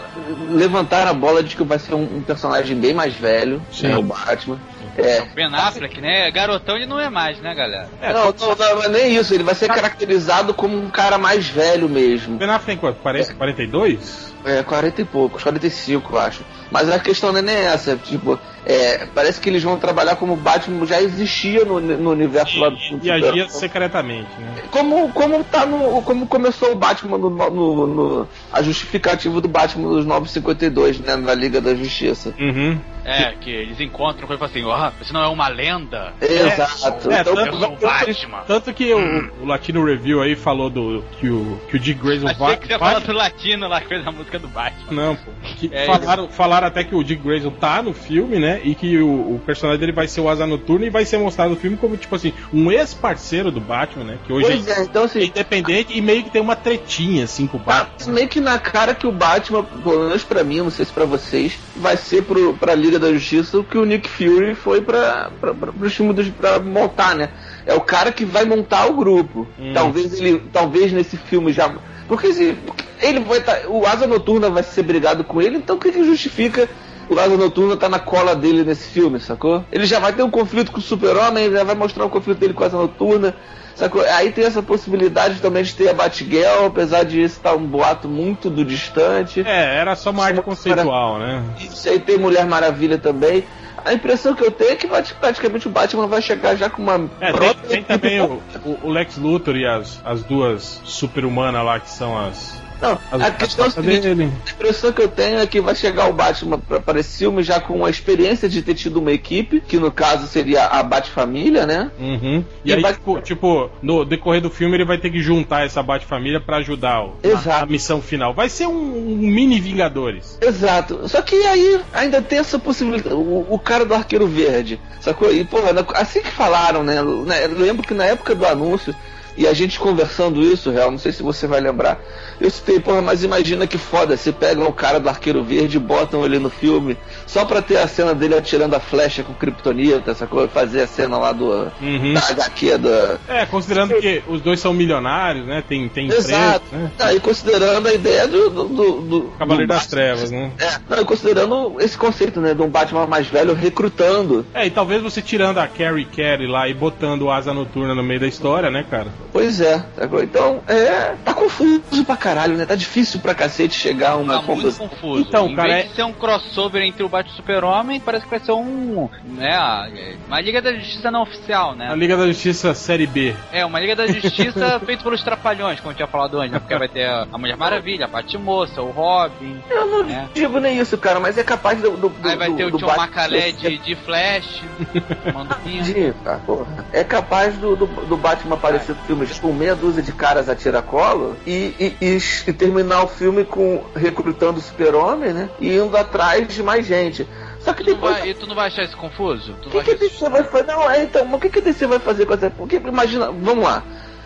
levantaram a bola de que vai ser um, um personagem bem mais velho, Sim. né? O Batman. É, Ben Affleck, né? Garotão ele não é mais, né, galera? É, não, não, não, é nem isso, ele vai ser caracterizado como um cara mais velho mesmo. Ben Affleck tem quanto? 40, 42? É, 40 e poucos, 45, eu acho. Mas a questão não é nem essa, tipo, é, parece que eles vão trabalhar como o Batman já existia no, no universo lá do E, e agia secretamente, né? Como, como tá no. Como começou o Batman no, no, no- a justificativa do Batman dos 952, né? Na Liga da Justiça. Uhum. É, que eles encontram e falam assim, ó, você não é uma lenda. Exato. É, então, tanto- Eu sou o Batman. Tanto que o, o Latino Review aí falou do que o, que o Dick Grayson Achei vai. que você ia vai- falar do latino lá, que fez a música do Batman. Não, pô. Que É, falaram, falaram até que o Dick Grayson tá no filme, né? E que o, o personagem dele vai ser o Asa Noturno e vai ser mostrado no filme como, tipo assim, um ex-parceiro do Batman, né? Que hoje pois é, então é assim. independente e meio que tem uma tretinha, assim, com o Tá Batman. meio que na cara que o Batman, pelo menos pra mim, não sei se pra vocês, vai ser pro, pra Liga da Justiça o que o Nick Fury foi pra, pra, pra, pro time dos, pra montar, né? É o cara que vai montar o grupo. Hum. Talvez ele. Talvez nesse filme já. Porque se. Ele vai tá, O Asa Noturna vai ser brigado com ele, então o que, que justifica o Asa Noturna tá na cola dele nesse filme, sacou? Ele já vai ter um conflito com o Super-Homem, ele já vai mostrar um conflito dele com a Asa Noturna. Sacou? Aí tem essa possibilidade também de ter a Batgirl, apesar de isso estar um boato muito do distante. É, era só uma arte Só- conceitual, né? Isso aí tem Mulher Maravilha também. A impressão que eu tenho é que prati- praticamente o Batman vai chegar já com uma. É, tem, própria tem também o, o- o Lex Luthor e as, as duas super-humanas lá que são as. Não, as a questão é a seguinte, a impressão que eu tenho é que vai chegar o Batman pra- para esse filme já com a experiência de ter tido uma equipe, que no caso seria a Bat-família, né? Uhum. E, E aí, vai- tipo, tipo, no decorrer do filme, ele vai ter que juntar essa Bat-família pra ajudar o, Exato. a missão final. Vai ser um, um mini Vingadores. Exato. Só que aí ainda tem essa possibilidade. O, o cara do Arqueiro Verde, sacou? E, na- assim que falaram, né? né, Eu lembro que na época do anúncio, e a gente conversando isso, real, não sei se você vai lembrar, eu citei, porra, mas imagina que foda, se pegam o cara do Arqueiro Verde e botam ele no filme, só pra ter a cena dele atirando a flecha com Kryptonita, sacou? Fazer a cena lá do. Uhum. Da HQ da. É, considerando que os dois são milionários, né? Tem, tem Exato. né? Aí considerando a ideia do. do, do, do Cavaleiro do das Batman. Trevas, né? É, não, e considerando esse conceito, né, de um Batman mais velho recrutando. É, e talvez você tirando a Carrie Carey lá e botando o Asa Noturna no meio da história, né, cara? Pois é. Agora, então, é. Tá confuso pra caralho, né? Tá difícil pra cacete chegar a uma Tá muito conclusão. confuso. Então, em cara, vez é- de ser um crossover entre o Batman e o Super-Homem, parece que vai ser um. né, a- uma Liga da Justiça não oficial, né? A Liga da Justiça Série B. É, uma Liga da Justiça feita pelos Trapalhões, como eu tinha falado antes, né? Porque vai ter a Mulher Maravilha, a Batmoça, o Robin. Eu não É. digo nem isso, cara, mas é capaz do. do, do Aí vai do- ter o do Batman Macalé de, de Flash, cara, porra. É capaz do, do, do Batman aparecer no filme com meia dúzia de caras a tiracolo e, e, e, e terminar o filme com recrutando o super-homem, né? E indo atrás de mais gente. Só que Tu depois. vai- E tu não vai achar isso confuso? Tu O que, que a DC vai fazer? Não, é, então, o que, que a DC vai fazer com essa. Porque imagina, vamos lá.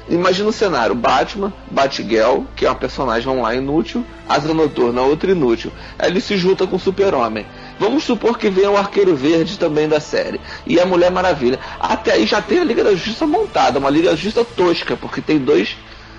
Imagina o cenário: Batman, Batgirl, que é uma personagem lá inútil, Asa Noturna, outra inútil. Aí ele se junta com o Super-Homem. Vamos supor que venha o Arqueiro Verde também da série. E a Mulher Maravilha. Até aí já tem a Liga da Justiça montada, uma Liga da Justiça tosca, porque tem dois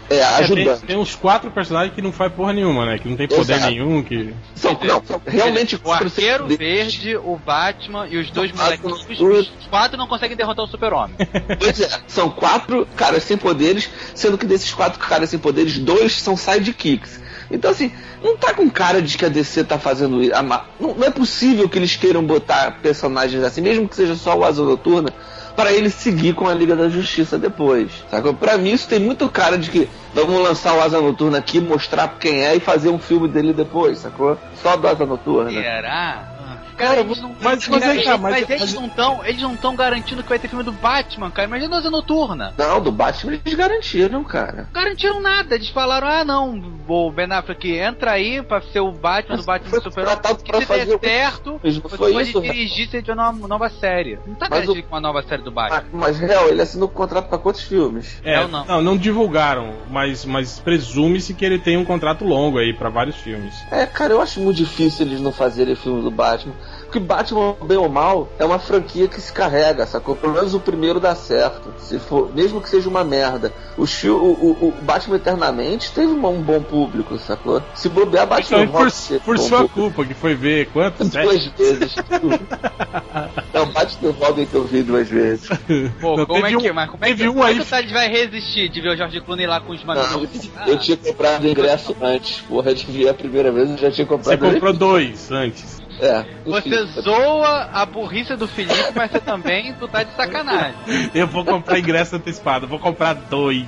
é, É, tem, ajudantes. tem uns quatro personagens que não faz porra nenhuma, né? Que não tem poder Exato. nenhum, que. São, não, são realmente O Arqueiro quatro- Verde, o Batman e os dois molequinhos. Os quatro não conseguem derrotar o Super-Homem. Pois é, são quatro caras sem poderes, sendo que desses quatro caras sem poderes, dois são sidekicks. Então, assim, não tá com cara de que a DC tá fazendo isso. Não, não é possível que eles queiram botar personagens assim, mesmo que seja só o Asa Noturna, para ele seguir com a Liga da Justiça depois. Sacou? Pra mim, isso tem muito cara de que vamos lançar o Asa Noturna aqui, mostrar quem é e fazer um filme dele depois, sacou? Só do Asa Noturna. Será? Cara, eles não, mas- cara, mas tá, eles- mas- mas eles mas- não estão, eles não estão garantindo que vai ter filme do Batman, cara. Imagina a Noturna. Não, do Batman eles garantiram, cara. Não garantiram nada. Eles falaram, ah não, o Ben Affleck entra aí pra ser o Batman Mas do Batman Super-Homem. contratado Que se fazer der o- certo, você foi pode isso, dirigir se tiver uma nova série. Não tá Mas garantido o- com uma nova série do Batman. Ah, mas real, ele assinou contrato pra quantos filmes? É, Não, não. não, não divulgaram, mas, mas presume-se que ele tem um contrato longo aí pra vários filmes. É, cara, eu acho muito difícil eles não fazerem filme do Batman. Porque Batman, bem ou mal, é uma franquia que se carrega, sacou? Pelo menos o primeiro dá certo. Se for, mesmo que seja uma merda. O, o, o, o Batman Eternamente teve um, um bom público, sacou? Se bobear, Batman Então, por, por sua público. culpa, que foi ver quantos? Sete? Duas vezes. é o Batman Robin que eu vi duas vezes. Pô, Não, como é que, um- mas como é que, um como é aí- que o Thales vai resistir de ver o George Clooney lá com os Não, manos? eu tinha comprado ingresso antes. Porra, de ver a primeira vez, eu já tinha comprado. Você comprou dois antes. É. Você zoa a burrice do Felipe, mas você também tu tá de sacanagem. Eu vou comprar ingresso antecipado, vou comprar dois.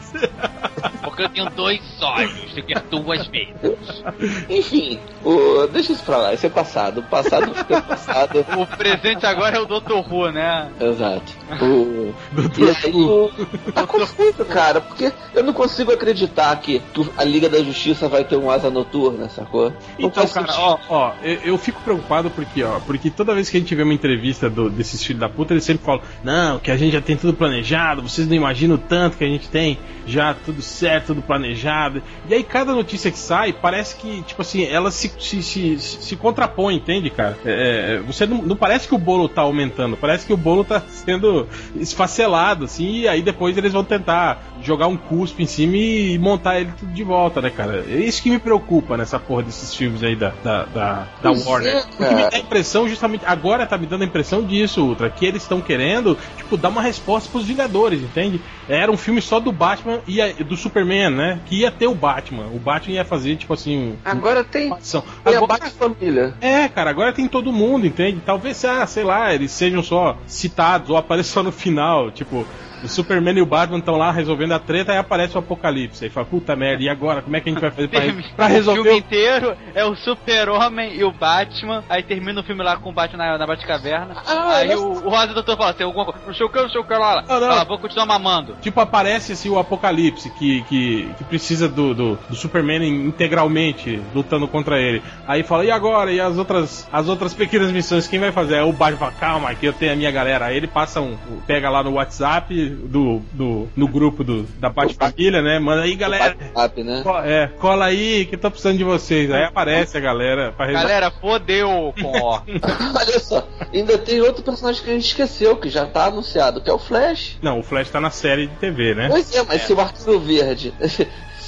Porque eu tenho dois olhos, você quer duas vezes. Enfim, o... deixa isso pra lá, isso é passado. O passado fica passado. O presente agora é o Dr. Who, né? Exato. O... E aí, o... tá confuso, cara, porque eu não consigo acreditar que tu- a Liga da Justiça vai ter um asa noturna, sacou? Não Então, cara, sentido. ó, ó, eu, eu fico preocupado porque, ó, porque toda vez que a gente vê uma entrevista do- desses filhos da puta, eles sempre falam, não, que a gente já tem tudo planejado, vocês não imaginam o tanto que a gente tem já tudo certo, tudo planejado. E aí cada notícia que sai, parece que, tipo assim, ela se, se, se, se contrapõe, entende, cara? É, é, você não, não parece que o bolo tá aumentando, parece que o bolo tá sendo esfacelado, assim, e aí depois eles vão tentar jogar um cuspe em cima e montar ele tudo de volta, né, cara? É isso que me preocupa nessa porra desses filmes aí da, da, da, da Warner. é, Porque me cara. dá a impressão, justamente, agora tá me dando a impressão disso, Ultra, que eles estão querendo, tipo, dar uma resposta pros Vingadores, entende? Era um filme só do Batman e a- do Superman, né? Que ia ter o Batman. O Batman ia fazer, tipo assim, um- Agora tem, uma ação. tem a Agora, Bat-Família. é, cara, agora tem todo mundo, entende? Talvez, ah, sei lá, eles sejam só citados ou apareçam só no final, tipo. O Superman e o Batman estão lá resolvendo a treta, aí aparece o Apocalipse. Aí fala, puta merda, e agora? Como é que a gente vai fazer pra, pra o resolver filme o inteiro é o Super-Homem e o Batman. Aí termina o filme lá com o Batman na, na Batcaverna. Ah, aí olha o, o Rosa Doutor fala: tem alguma coisa? Não sei o que, não sei o que lá. Fala, vou continuar mamando. Tipo, aparece assim o Apocalipse, que, que, que precisa do, do, do Superman integralmente lutando contra ele. Aí fala, e agora? E as outras, as outras pequenas missões, quem vai fazer? Aí o Batman fala, calma, que eu tenho a minha galera. Aí ele passa um. pega lá no WhatsApp do, do, no grupo do, da Bate Família, né? Manda aí, galera. WhatsApp, né? co- É, cola aí que eu tô precisando de vocês. Aí aparece a galera pra. Galera, fodeu com ó. Olha só, ainda tem outro personagem que a gente esqueceu, que já tá anunciado, que é o Flash. Não, o Flash tá na série de TV, né? Pois é, mas se o Arqueiro Verde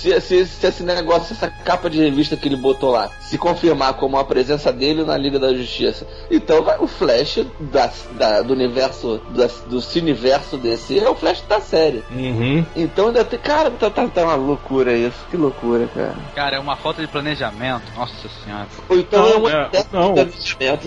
se, se, se esse negócio, essa capa de revista que ele botou lá, se confirmar como a presença dele na Liga da Justiça, então vai, o Flash da, da- do universo, da, do cineverso desse é o Flash da série. Uhum. Então ainda tem. Cara, tá, tá, tá uma loucura isso. Que loucura, cara. Cara, é uma falta de planejamento. Nossa senhora. Ou então Não, é um é, não.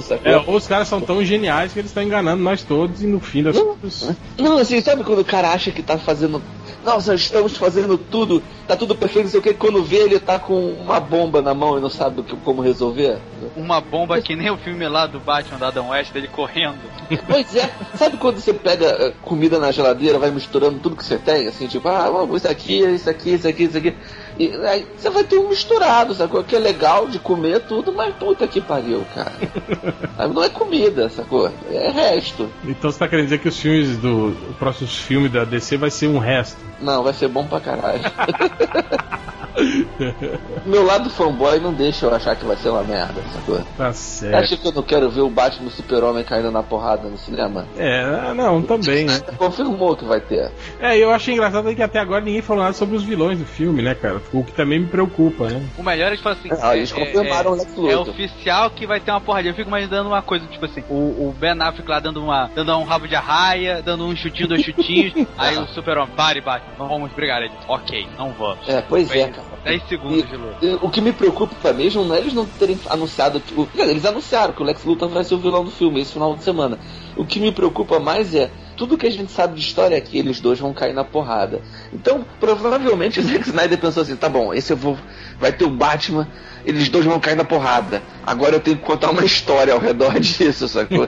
sacou? É, ou os caras são tão geniais que eles estão enganando nós todos e no fim das contas. Não, assim, sabe quando o cara acha que tá fazendo. Nossa, estamos fazendo tudo, tá tudo perfeito, não sei o que. Quando vê, ele tá com uma bomba na mão e não sabe que- como resolver. Uma bomba que nem o filme lá do Batman da Adam West, dele correndo. Pois é, sabe quando você pega eh, comida na geladeira, vai misturando tudo que você tem, assim, tipo, ah, vamos, isso aqui, isso aqui, isso aqui, isso aqui. E aí você vai ter um misturado, sacou? Que é legal de comer tudo, mas puta que pariu, cara. Não é comida, sacou? É resto. Então você tá querendo dizer que os filmes do. O próximo filme da DC vai ser um resto. Não, vai ser bom pra caralho. Meu lado fanboy não deixa eu achar que vai ser uma merda, sacou? Tá Você certo. acha que eu não quero ver o Batman e o Super-Homem caindo na porrada no cinema? É, não, também, né? Confirmou que vai ter. É, eu achei engraçado que até agora ninguém falou nada sobre os vilões do filme, né, cara? O que também me preocupa, né? O melhor é tipo assim. Ah, eles é- confirmaram é, é Luthor. oficial que vai ter uma porradinha. Eu fico imaginando uma coisa, tipo assim, o, o Ben Affleck lá dando, uma, dando um rabo de arraia, dando um chutinho, dois chutinhos. aí o super-homem, pare, bate, não vamos brigar. Ele, ok, não vamos. É, pois é, cara. 10 segundos de luta. O que me preocupa mesmo não é eles não terem anunciado que. o- Eles anunciaram que o Lex Luthor vai ser o vilão do filme esse final de semana. O que me preocupa mais é tudo que a gente sabe de história é que eles dois vão cair na porrada. Então, provavelmente o Zack Snyder pensou assim: tá bom, esse eu vou. Vai ter o Batman, eles dois vão cair na porrada. Agora eu tenho que contar uma história ao redor disso, sacou?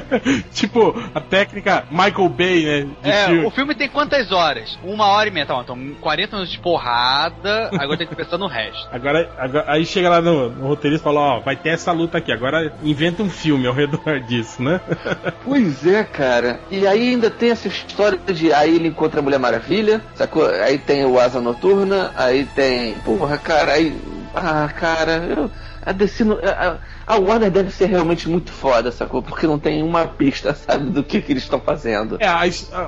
tipo, a técnica Michael Bay, né? de É, filme. o filme tem quantas horas? Uma hora e meia. Tá, bom, então 40 minutos de porrada, agora tem que pensar no resto. Agora, agora- aí chega lá no, no roteirista e fala, ó, vai ter essa luta aqui, agora inventa um filme ao redor disso, né? Pois é, cara. E aí ainda tem essa história de aí ele encontra a Mulher Maravilha, sacou? Aí tem o Asa Noturna, aí tem. Porra, cara, aí. Ah, cara, eu. A DC. A, a Warner deve ser realmente muito foda, sacou? Porque não tem uma pista, sabe, do que, que eles estão fazendo. É, a,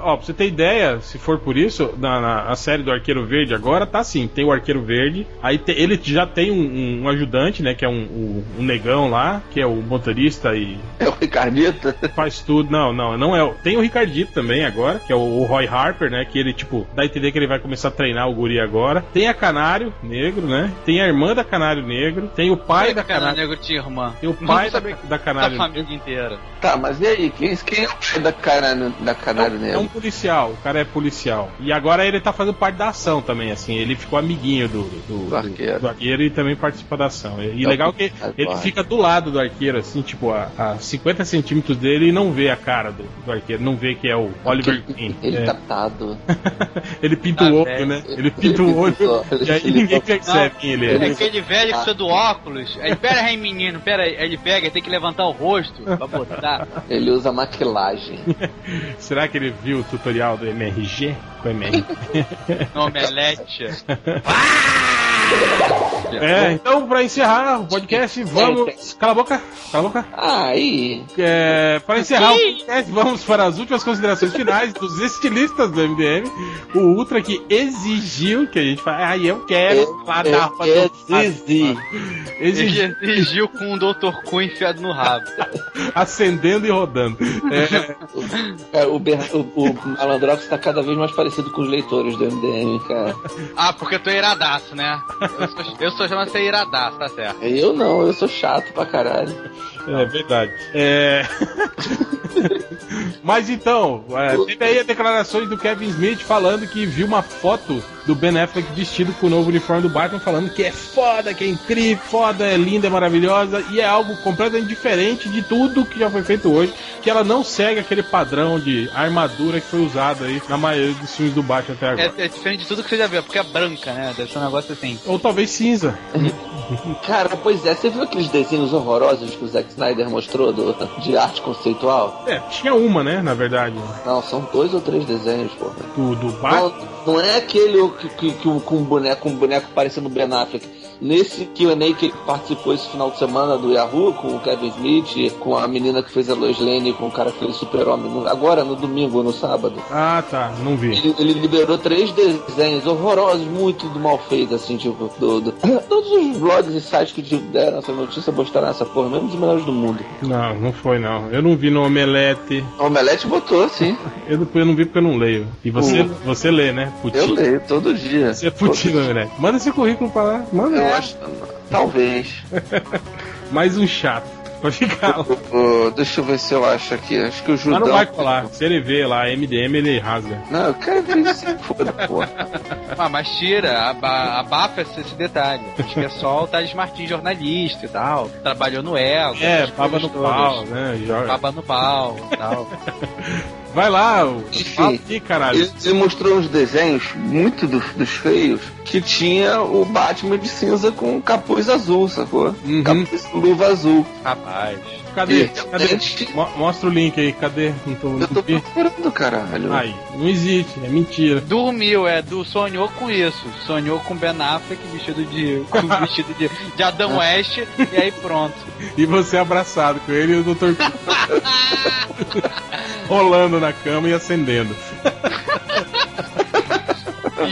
ó, pra você ter ideia, se for por isso, na, na- a série do Arqueiro Verde agora tá assim, tem o Arqueiro Verde, aí te- ele já tem um, um- um ajudante, né, que é um, um- um negão lá, que é o motorista e É o Ricardito. faz tudo. Não, não, não é. o- Tem o Ricardito também agora, que é o, o Roy Harper, né, que ele, tipo, dá a entender que ele vai começar a treinar o guri agora. Tem a Canário Negro, né, tem a irmã da Canário Negro, tem o pai da Canário... nego tinha irmã. Tem o pai da, da da Canário família inteira. Tá, mas e aí? Quem, quem é o pai da Canário, da Canário É Negro? um policial, o cara é policial. E agora ele tá fazendo parte da ação também, assim. Ele ficou amiguinho do, do, Do arqueiro. do arqueiro e também participa da ação. E É o legal que ele fica do lado do arqueiro, assim, tipo, a, a 50 centímetros dele e não vê a cara do, do arqueiro, não vê que é o Oliver Queen. Ele É. tá tado. ele pinta Tá o olho, velho. né? Ele pinta o olho pintou, e aí ele ninguém pintou. percebe quem ele É é. aquele velho que precisa do óculos. Aí, pera aí, menino, pera ele pega, tem que levantar o rosto pra botar. Ele usa maquilagem. Será que ele viu o tutorial do MRG? No omelete. É, então pra encerrar o podcast, vamos. Cala a boca, cala a boca. Aí. É, para encerrar o podcast, vamos para as últimas considerações finais dos estilistas do MDM. O Ultra que exigiu que a gente fale, ah, eu quero lá dar pra Zizi. Exigiu, Ele exigiu com o Dr. Cu enfiado no rabo. acendendo e rodando. É, É, o, o, o Malandrox tá cada vez mais parecido com os leitores do MDM, cara. Ah, porque tu é iradaço, né? Eu sou, eu sou chamado de ser iradaço, tá certo. Eu não, eu sou chato pra caralho. é verdade. É... Mas então, é, teve aí as declarações do Kevin Smith falando que viu uma foto do Ben Affleck vestido com o novo uniforme do Batman, falando que é foda, que é incrível, foda, é linda, é maravilhosa, e é algo completamente diferente de tudo que já foi feito hoje, que ela não segue aquele padrão de armadura que foi usado aí na maioria dos filmes do Batman até agora. É, é diferente de tudo que você já viu, porque é branca, né? Deve ser um negócio assim. Ou talvez cinza. Cara, pois é, você viu aqueles desenhos horrorosos que o Zack Snyder mostrou do, de arte conceitual? É, tinha uma, né, na verdade, Não, são dois ou três desenhos, porra. do, do Batman. Não, não é aquele que, que, que, com um boneco, um boneco parecendo Ben Affleck. Nesse QA que ele participou esse final de semana do Yahoo, com o Kevin Smith, com a menina que fez a Lois Lane, com o cara que fez o Super-Homem, agora no domingo ou no sábado. Ah, tá, não vi. Ele, ele, liberou três desenhos horrorosos, muito mal feitos, assim, tipo, do, do, todos os blogs e sites que deram essa notícia mostraram essa porra, mesmo os melhores do mundo. Não, não foi não. Eu não vi no Omelete. O Omelete botou, sim. Eu, eu não vi porque eu não leio. E você, uh, você lê, né? Putinho. Eu leio todo dia. Você é putinho, Omelete. Manda esse currículo pra lá. Manda. Eu Talvez. Mais um chato. Vai ficar. Uh, deixa eu ver se eu acho aqui. Acho que o Judão. Mas não vai colar. Se ele vê lá MDM, ele rasga. Não, eu quero ver isso foda, porra. Ah, mas tira, abafa esse, esse detalhe. Acho que é só o Thales Martins, jornalista e tal. Trabalhou no Ego. É, baba no todas. pau, né? Joga. Baba no pau e tal. Vai lá, o... Enfim, aqui, caralho. Ele, ele, mostrou uns desenhos, muito dos, dos, feios, que tinha o Batman de cinza com capuz azul, sacou? Uhum. Capuz luva azul. Rapaz. Cadê? Cadê? Mostra o link aí, cadê? Não tô, não Eu tô procurando, caralho. Aí, não existe, é mentira. Dormiu, é, do, sonhou com isso. Sonhou com Ben Affleck vestido de. com vestido de, de Adam West, e aí pronto. E você abraçado com ele e o Dr. rolando na cama e acendendo.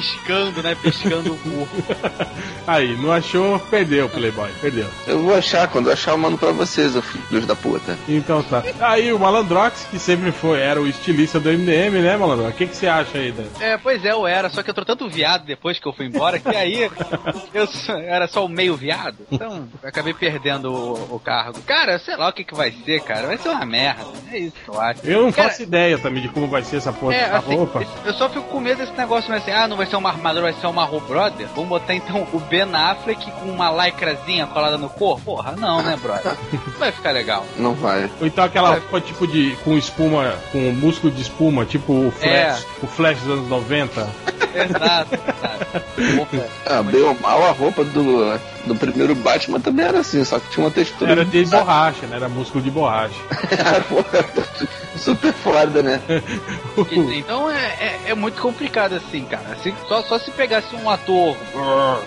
Piscando, né? Piscando o corpo. Aí, não achou, perdeu, Playboy, perdeu. Eu vou achar, quando eu achar eu mando pra vocês, ô filhos da puta. Então tá. Aí o Malandrox, que sempre foi, era o estilista do MDM, né, Malandrox? O que, que você acha aí, Dan? É, pois é, eu era, só que eu tô tanto viado depois que eu fui embora, que aí eu era só o meio viado. Então, eu acabei perdendo o, o, cargo. Cara, sei lá o que, que vai ser, cara. Vai ser uma merda. É isso que eu acho. Eu não cara, faço ideia também de como vai ser essa porra é, assim, roupa. Eu só fico com medo desse negócio, mas assim, ah, não vai ser uma armadura, vai ser uma Ro Brother. Vamos botar então o Ben Affleck com uma lycrazinha colada no corpo? Porra, não, né, brother? vai ficar legal. Não vai. Ou então aquela vai. roupa tipo de. com espuma, com músculo de espuma, tipo o Flash, é. o Flash dos anos 90. exato, exato. Ah, bem ou mal a roupa do, do primeiro Batman também era assim, só que tinha uma textura. Era de borracha, né? Era músculo de borracha. super foda, né? então é, é, é, muito complicado assim, cara. Assim, só, só se pegasse um ator,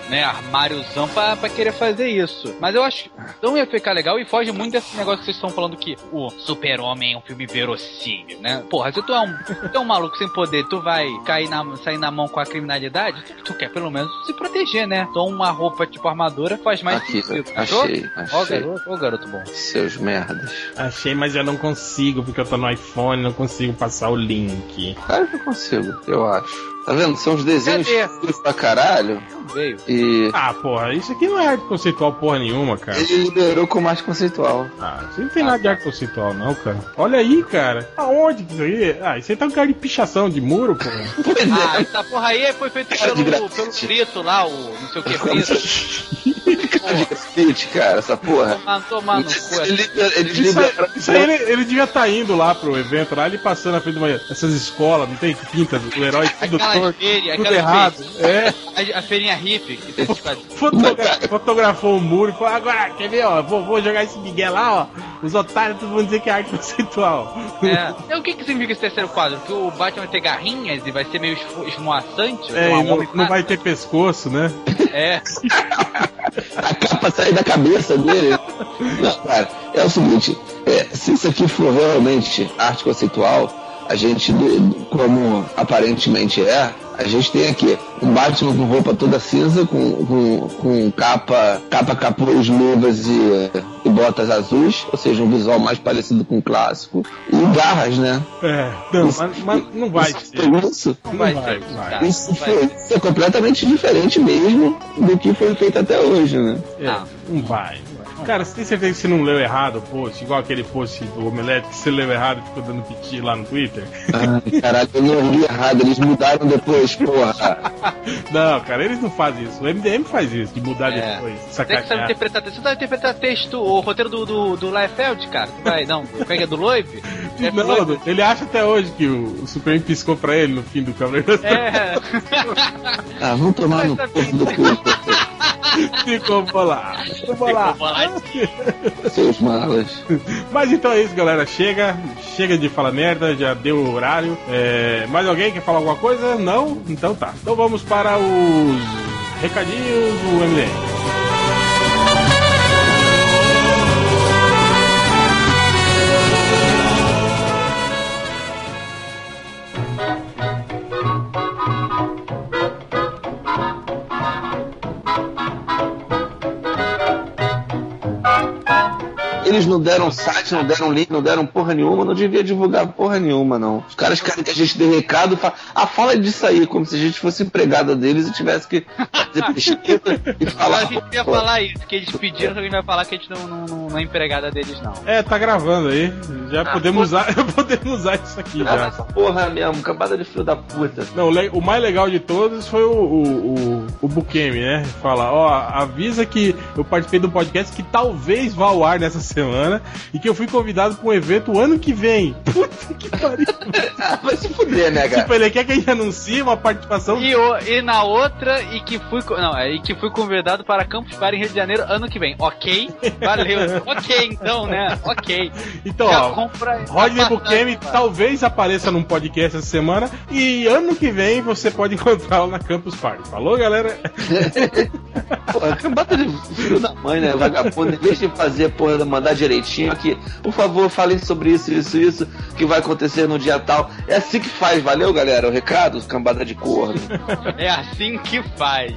né, armáriozão pra, pra querer fazer isso. Mas eu acho que não ia ficar legal e foge muito desse negócio que vocês estão falando que o Super-Homem é um filme verossímil, né? Porra, se tu é um, tu é um maluco sem poder, tu vai cair na, sair na mão com a criminalidade, tu, tu quer pelo menos se proteger, né? Então uma roupa tipo armadura faz mais Aqui, sentido. Achei, achei. Ó, garoto, ó, garoto bom. Seus merdas. Achei, mas eu não consigo, porque eu tô no iPhone, não consigo passar o link. Claro que eu consigo, eu acho. Tá vendo? São os desenhos pra caralho. Veio. E... Ah, porra, isso aqui não é arte conceitual porra nenhuma, cara. Ele liberou com arte conceitual. Ah, isso não tem ah, nada de arte conceitual, não, cara. Olha aí, cara. Aonde que isso aí? Ah, isso aí tá um cara de pichação de muro, porra. ah, essa porra aí foi feito pelo, pelo Frito lá, o não sei o que Frito. De grafite, cara, essa porra. Ah, tomar no cu. Ele, ele, isso, aí, isso aí ele, ele devia estar tá indo lá pro evento, lá ele passando na frente de uma, essas escolas, não tem que pinta do herói tudo torto, tudo errado. É. A, a feirinha hippie que tem Fotogra Fotografou o muro e falou, agora, quer ver, ó, vou, vou jogar esse Miguel lá, ó. Os otários, todo mundo dizer que é arte conceitual. É. o que, que significa esse terceiro quadro? Que o Batman vai ter garrinhas e vai ser meio esmoaçante? É, não, não vai ter pescoço, né? É. a capa sai da cabeça dele. Não, cara, é o seguinte, é, se isso aqui for realmente arte conceitual, a gente, como aparentemente é, a gente tem aqui um Batman com roupa toda cinza, com, com, com capa, capa, capuz, luvas e, e, botas azuis, ou seja, um visual mais parecido com o clássico, e garras, né? É, não, isso, mas, mas, não vai isso ser. Isso, não vai, vai, vai. Isso, foi, isso é completamente diferente mesmo do que foi feito até hoje, né? É, não vai. Cara, você tem certeza que você não leu errado o post? Igual aquele post do Omelete que você leu errado e ficou dando piti lá no Twitter? Ai, caralho, eu não li errado, eles mudaram depois, porra. não, cara, eles não fazem isso. O MDM faz isso, de mudar é. depois. Tem que saber interpretar texto. Você sabe interpretar texto, o roteiro do, do, do Liefeld, cara. Tu vai, não, pega do Loive? Não, ele acha até hoje que o, o Superman piscou pra ele no fim do Cavaleiro É. ah, vamos tomar no cu. Ficou bolado. Ficou bolado. Seus malas. Mas então é isso, galera. Chega, chega de falar merda, já deu o horário. É, mais alguém quer falar alguma coisa? Não? Então tá. Então vamos para os recadinhos do MDM. Eles não deram site, não deram link, não deram porra nenhuma, não devia divulgar porra nenhuma, não. Os caras querem que a gente dê recado, fala, ah, fala disso aí, como se a gente fosse empregada deles e tivesse que fazer pesquisa e falar. a gente ia pô, falar isso, que eles pediram, só que a gente vai falar que a gente não, não, não- é empregada deles, não. É, tá gravando aí. Já Ah, podemos usar, podemos usar isso aqui Ah, já. essa porra mesmo, cambada de filho da puta. Não, o mais legal de todos foi o, o, o, o Bukemi, né? Fala, ó, avisa que eu participei do podcast que talvez vá ao ar nessa semana e que eu fui convidado para um evento ano que vem. Puta que pariu. Ah, vai se fuder, né, cara? tipo, ele quer que a gente anuncie uma participação. E, o- e na outra, e que fui. Não, é, e que fui convidado para Campus Party em Rio de Janeiro ano que vem. Ok? Valeu. ok, então, né? Ok. Então, Já ó, compra. Rodney a Bukemi talvez apareça num podcast essa semana e ano que vem você pode encontrá-lo na Campus Party. Falou, galera? Porra, cambada de filho da mãe, né? Vagabundo, vez de fazer, porra, mandar direitinho aqui, por favor, falem sobre isso, isso, isso, que vai acontecer no dia tal. É assim que faz, valeu, galera? O recado, cambada de corno. É assim que faz.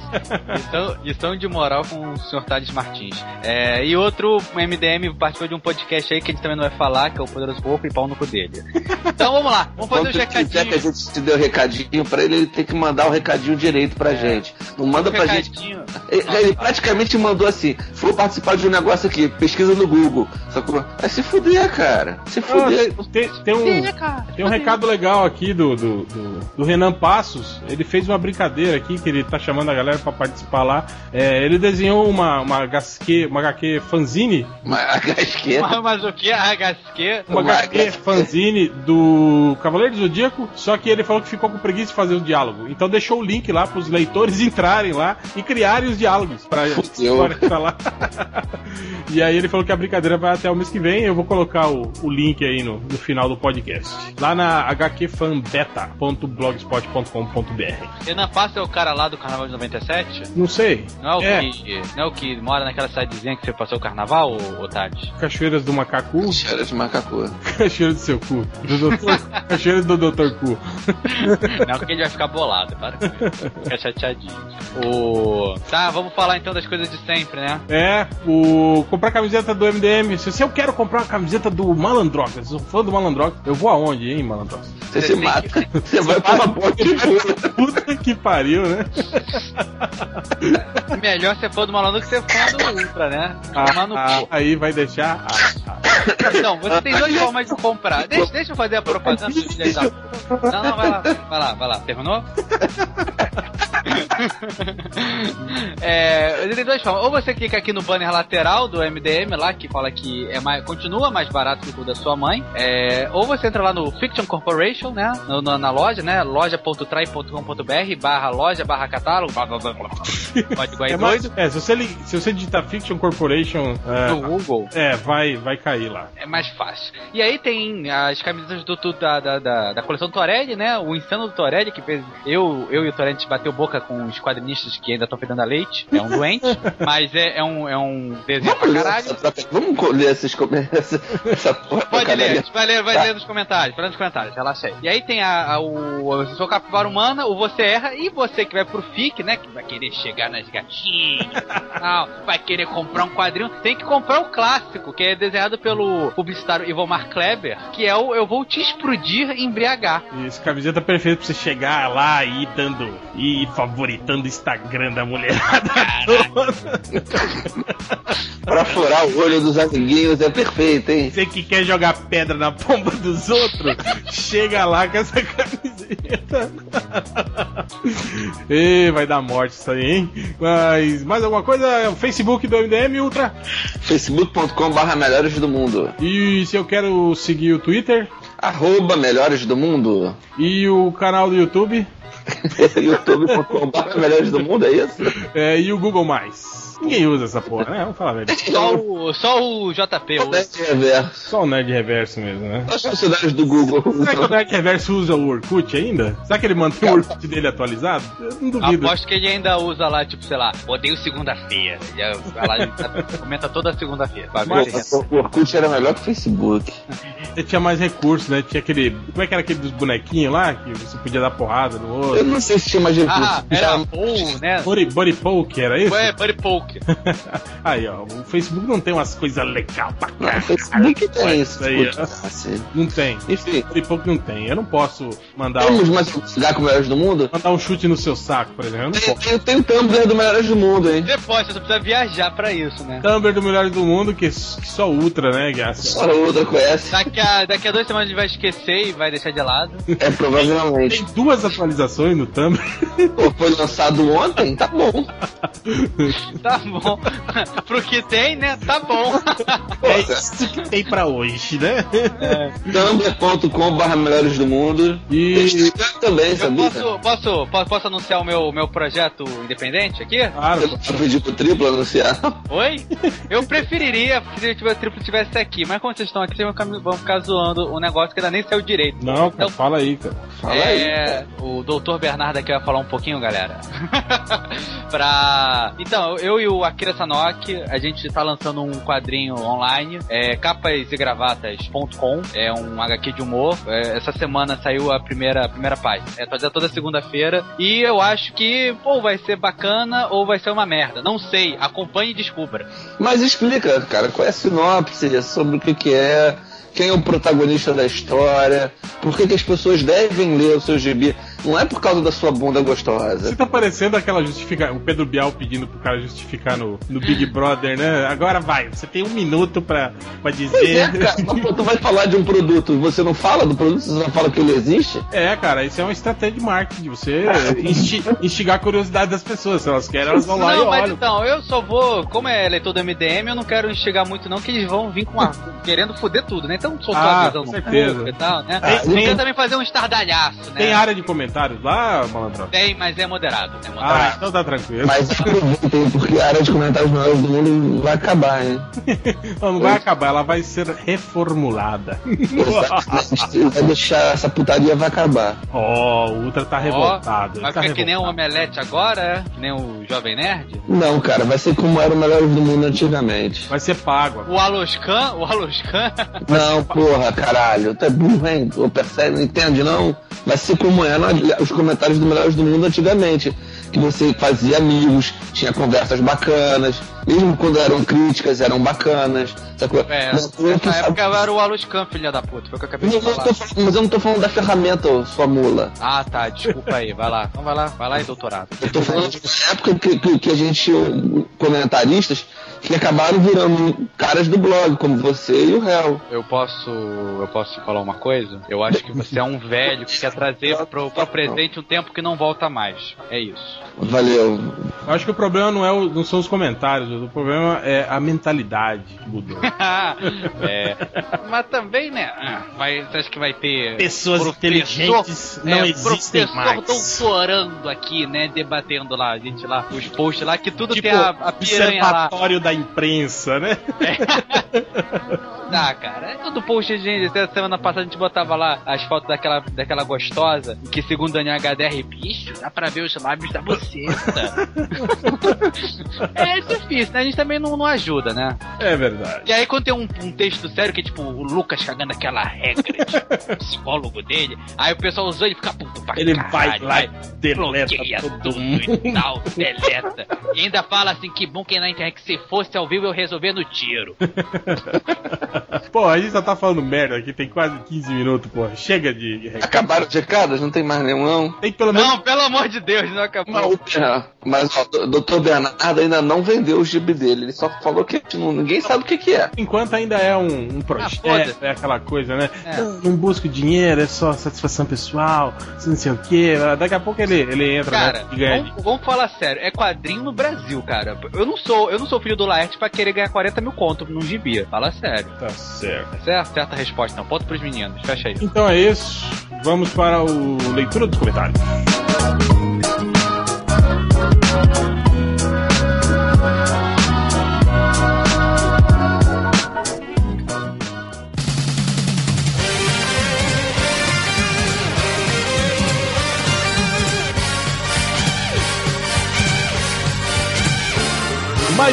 Lição, lição de moral com o Sr. Thales Martins. É, e outro MDM participou de um podcast aí que a gente também não vai falar, que é o Poderoso Porco e pau no cu dele. Então vamos lá, vamos fazer Quando os quiser que a recadinhos. gente te dê o recadinho pra ele, ele tem que mandar o recadinho direito pra gente. Não manda pra gente. Ele, ele praticamente mandou assim: vou participar de um negócio aqui, pesquisa no Google. Só que, é se fuder, cara. Se fuder. Ah, tem, tem um, tem um recado legal aqui do, do, do, do Renan Passos. Ele fez uma brincadeira aqui, que ele tá chamando a galera pra participar lá. É, ele desenhou uma, uma, HQ, uma HQ fanzine que é. Mas, mas o que? A HSQ? uma Uma HQ HQ. fanzine do Cavaleiro do Zodíaco, só que ele falou que ficou com preguiça de fazer o diálogo. Então deixou o link lá pros leitores entrarem lá e criarem os diálogos pra história que tá lá. e aí ele falou que a brincadeira vai até o mês que vem. Eu vou colocar o, o link aí no, no final do podcast. Lá na hqfanbeta.blogspot.com.br. Renan Passa é o cara lá do Carnaval de 97? Não sei. Não é o, É. Que, não é o que mora naquela cidadezinha que você passou o carnaval, Thales? Cachoeiras do Macacu, Cheira de macacu. Cachoeira do seu cu. Do doutor, Cachoeira do Doutor Cu. Não, porque ele vai ficar bolado, para com isso. Fica chateadinho. O... Tá, vamos falar então das coisas de sempre, né? É, o comprar camiseta do MDM. Se, se eu quero comprar uma camiseta do Malandrox, eu sou fã do Malandrox, eu vou aonde, hein, Malandrox? Você se tem mata. que- Você vai pra uma ponte de. Puta que pariu, né? Melhor ser fã do malandro que ser fã do Ultra, né? Ah, cu. aí vai deixar. ah, ah. Então, você tem duas formas de comprar. Deixa, deixa eu fazer a propaganda. Não, não, vai lá, vai lá, vai lá. Terminou? é, você tem duas formas. Ou você clica aqui no banner lateral do MDM lá, que fala que é mais, continua mais barato que o da sua mãe. É, ou você entra lá no Fiction Corporation, né? No- na, na loja, né? loja.trai.com.br barra loja barra catálogo. Blá, blá, blá, blá. Pode igual É, doido. é, se você, se você digitar Fiction Corporation, No é, Google. é, vai, vai cair lá. É mais fácil. E aí tem as camisetas do, do- da, da, da, da coleção Torelli, né? O Insano do Torelli, que fez. Eu, eu e o Torelli a gente bateu boca com os quadrinistas que ainda estão fedendo a leite. É um doente, mas é, é um, é um desenho pra caralho. Vamos ler esses comentários. Essa, essa Pode ler, vai ler, vai Tá. ler nos comentários, vai ler nos comentários, relaxa aí. E aí tem a, a- o, o seu capivara humana, o Você Erra, e você que vai pro FIC, né? Que vai querer chegar nas gatinhas, tal, vai querer comprar um quadrinho, tem que comprar o clássico, que é desenhado pelo publicitário Ivomar Kleber, que é o Eu Vou Te Explodir Embriagar. Isso, camiseta perfeita pra você chegar lá e ir dando. e ir favoritando o Instagram da mulherada toda. Pra furar o olho dos amiguinhos é perfeito, hein? Você que quer jogar pedra na pomba dos outros, chega lá com essa camiseta. e vai dar morte isso aí, hein? Mas mais alguma coisa? É o Facebook do MDM Ultra. facebook.com barra melhores do mundo. E se eu quero seguir o Twitter Arroba melhores do mundo. e o canal do YouTube youtube.com melhores do mundo, é isso? é, e o Google Mais. Ninguém usa essa porra, né? Vamos falar velho. Só o, só o JP O usa. Nerd Reverso. Só o Nerd Reverso mesmo, né? Os funcionários do Google. Será que o Nerd Reverso usa o Orkut ainda? Será que ele mantém o Orkut dele atualizado? Eu não duvido. Aposto que ele ainda usa lá, tipo, sei lá, odeio segunda-feira. Ele e comenta toda segunda-feira. O Orkut era melhor que o Facebook. Ele tinha mais recursos, né? Tinha aquele. Como é que era aquele dos bonequinhos lá? Que você podia dar porrada no Eu outro. não sei se tinha mais recursos. Ah, era Paul, né? Body, body Poke, era isso? Ué, Buddy Poke. Aí, ó, o Facebook não tem umas coisas legais pra cá. o Facebook tem isso. Aí. Não tem. Enfim, Poke não tem. Eu não posso mandar, um- temos mais um lugar com melhores do mundo? mandar um chute no seu saco, por exemplo. Eu não Tem, posso. tem, tem o Tumblr do Melhores do Mundo, hein? Depois, você só precisa viajar pra isso, né? Tumblr do Melhores do Mundo, que, que só Ultra, né? Hora ou outra conhece. Daqui a, daqui a duas semanas a gente vai esquecer e vai deixar de lado. É, provavelmente. Tem duas atualizações no Tumblr. Pô, foi lançado ontem? Tá bom. Tá bom. Pro que tem, né? Tá bom. É isso que tem pra hoje, né? Tumblr.com.br Melhores do Mundo. E. Também, sabia? posso, posso, posso, posso anunciar o meu, meu projeto independente aqui? Claro, Eu pedi pro triplo anunciar. Oi? Eu preferiria que se o triplo tivesse aqui, mas como vocês estão aqui, vocês vão ficar, zoando o negócio que ainda nem saiu direito. Não, cara, Então, fala aí, cara. Fala aí. é, o doutor Bernardo aqui vai falar um pouquinho, galera. pra. Então, eu e o Akira Sanoki, a gente tá lançando um quadrinho online, é capasegravatas.com, é um HQ de humor. É, essa semana saiu a primeira, a primeira página. É fazer toda segunda-feira. E eu acho que, pô, vai ser bacana ou vai ser uma merda. Não sei, acompanhe e descubra. Mas explica, cara, qual é a sinopse, sobre o que que é, quem é o protagonista da história, por que que as pessoas devem ler o seu gibi. Não é por causa da sua bunda gostosa. Você tá parecendo aquela justificação. O Pedro Bial pedindo pro cara justificar no, no Big Brother, né? Agora vai, você tem um minuto pra, pra Pois é, dizer. cara, mas, pô, tu vai falar de um produto, você não fala do produto, você só fala que ele existe? É, cara, isso é uma estratégia de marketing, de você insti- instigar a curiosidade das pessoas. Se elas querem, elas vão lá não, e mas olham. então, eu só vou, como é leitor do MDM, eu não quero instigar muito não, que eles vão vir com a, querendo foder tudo, né? Então soltou Ah, a visão com no certeza. público e tal, né? Ah, Tem, tem- também fazer um estardalhaço, né? Tem área de comentários lá, malandrão? Tem, mas é moderado, é Ah, moderado. então tá tranquilo. Mas aproveitem, porque a área de comentários melhores do mundo vai acabar, hein? Não, não vai acabar, ela vai ser reformulada. Vai deixar essa putaria vai acabar. Ó, o Ultra tá revoltado. ele Vai tá ficar que nem um revoltado. omelete agora, é? Que nem o Jovem Nerd? Não, cara, vai ser como era o Melhores do Mundo antigamente. Vai ser pago. O Aloscan, o Aloscan, Não, porra, caralho, tu é burro, hein? Tu percebe, não entende, não? Vai ser como eram os comentários do Melhores do Mundo antigamente. Que você fazia amigos, tinha conversas bacanas, mesmo quando eram críticas, eram bacanas. Sacou? é, tu nessa sabe- época era o Aloscan, filha da puta, foi o que eu acabei Não, de falar. falando- mas eu não tô falando da ferramenta, sua mula. Ah, tá, desculpa aí, vai lá, então vai lá, vai lá e doutorado. Eu tô falando de uma época que, que, que a gente comentaristas que acabaram virando caras do blog, como você e o réu. Eu posso. Eu posso falar uma coisa? Eu acho que você é um velho que quer trazer pro, pro presente um tempo que não volta mais. É isso. Valeu. Eu acho que o problema não, é o- não são os comentários, o problema é a mentalidade que mudou. é. Mas também, né? Vai, você acha que vai ter. Pessoas inteligentes não é, existem professor mais. doutorando aqui, né? Debatendo lá, a gente lá, os posts lá, que tudo Tipo, tem a, a piranha lá. observatório da imprensa, né? Ah, cara, é tudo post, gente. Até semana passada a gente botava lá as fotos daquela, daquela gostosa, que segundo Daniel HDR, bicho, dá pra ver os lábios da buceta. é difícil, né? A gente também não, não ajuda, né? É verdade. E aí quando tem um, um texto sério, que é tipo o Lucas cagando aquela regra de psicólogo dele, aí o pessoal usou e fica puto pra Ele caralho, vai lá e deleta todo tudo mundo. e tal, deleta. E ainda fala assim, que bom que na internet que se fosse ao vivo eu resolver no tiro. Pô, a gente só tá falando merda aqui, tem quase 15 minutos, pô. Chega de de. Acabaram os recados? Não tem mais nenhum, não? Tem pelo menos. Não, pelo amor de Deus, não acabou. É, mas o Dr. Bernardo ainda não vendeu o gibi dele. Ele só falou que não- ninguém sabe o que, que é. Enquanto ainda é um, um Ah, projeto, foda-se. é aquela coisa, né? É. Não, não busco dinheiro, é só satisfação pessoal, não sei o quê. Daqui a pouco ele, ele entra Cara, né, e ganha. vamos, vamos falar sério, é quadrinho no Brasil, cara. Eu não sou, eu não sou filho do Laerte pra querer ganhar 40 mil conto num gibi. Fala sério. Tá certo. Essa é a certa resposta, não. Ponto pros meninos. Fecha aí. Então é isso. Vamos para o leitura dos comentários.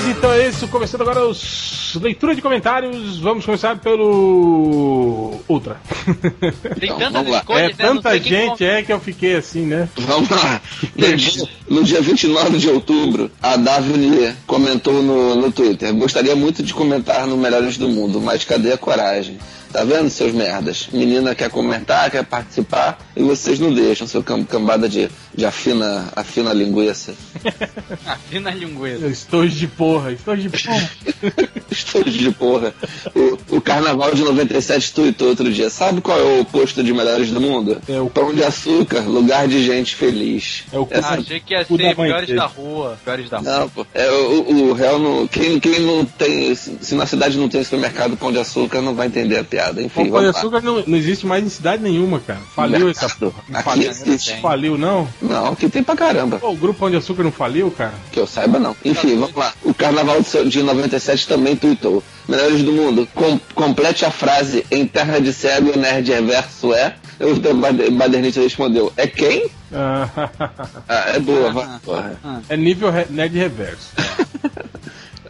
Então é isso. Começando agora os leitura de comentários. Vamos começar pelo Ultra. Tem Então, tantas escolhas, É né? Tanta gente é que eu fiquei assim, né? Vamos lá. No dia, no dia 29 de outubro, a Daphne comentou no, no Twitter: Gostaria muito de comentar no Melhores do Mundo, mas cadê a coragem? Tá vendo, seus merdas? Menina quer comentar, quer participar e vocês não deixam, seu cam- cambada de, de afina, afina linguiça. Afina linguiça. Estou de porra, estou de porra. Estou de porra. O, o Carnaval de 97 tweetou outro dia. Sabe qual é o oposto de Melhores do Mundo? É o- Pão de açúcar, lugar de gente feliz. É o Essa- Ah, achei que ia da ser piores da rua. Piores da rua. Não, pô. É, o, o réu não. Quem, quem não tem. Se se na cidade não tem supermercado pão de açúcar, não vai entender a piada. Enfim, O pão de açúcar não, não existe mais em cidade nenhuma, cara. Faliu essa porra. Não Aqui faliu, existe. faliu, não? Não, aqui tem pra caramba. Pô, o grupo Pão de Açúcar não faliu, cara? Que eu saiba, não. Enfim, vamos lá. O Carnaval de de 97 também tweetou. Melhores do mundo, com- complete a frase em terra de cego o nerd reverso é. O bade- badernista respondeu, é quem? Ah, Ah, é boa, vai. porra. é nível re- nerd reverso.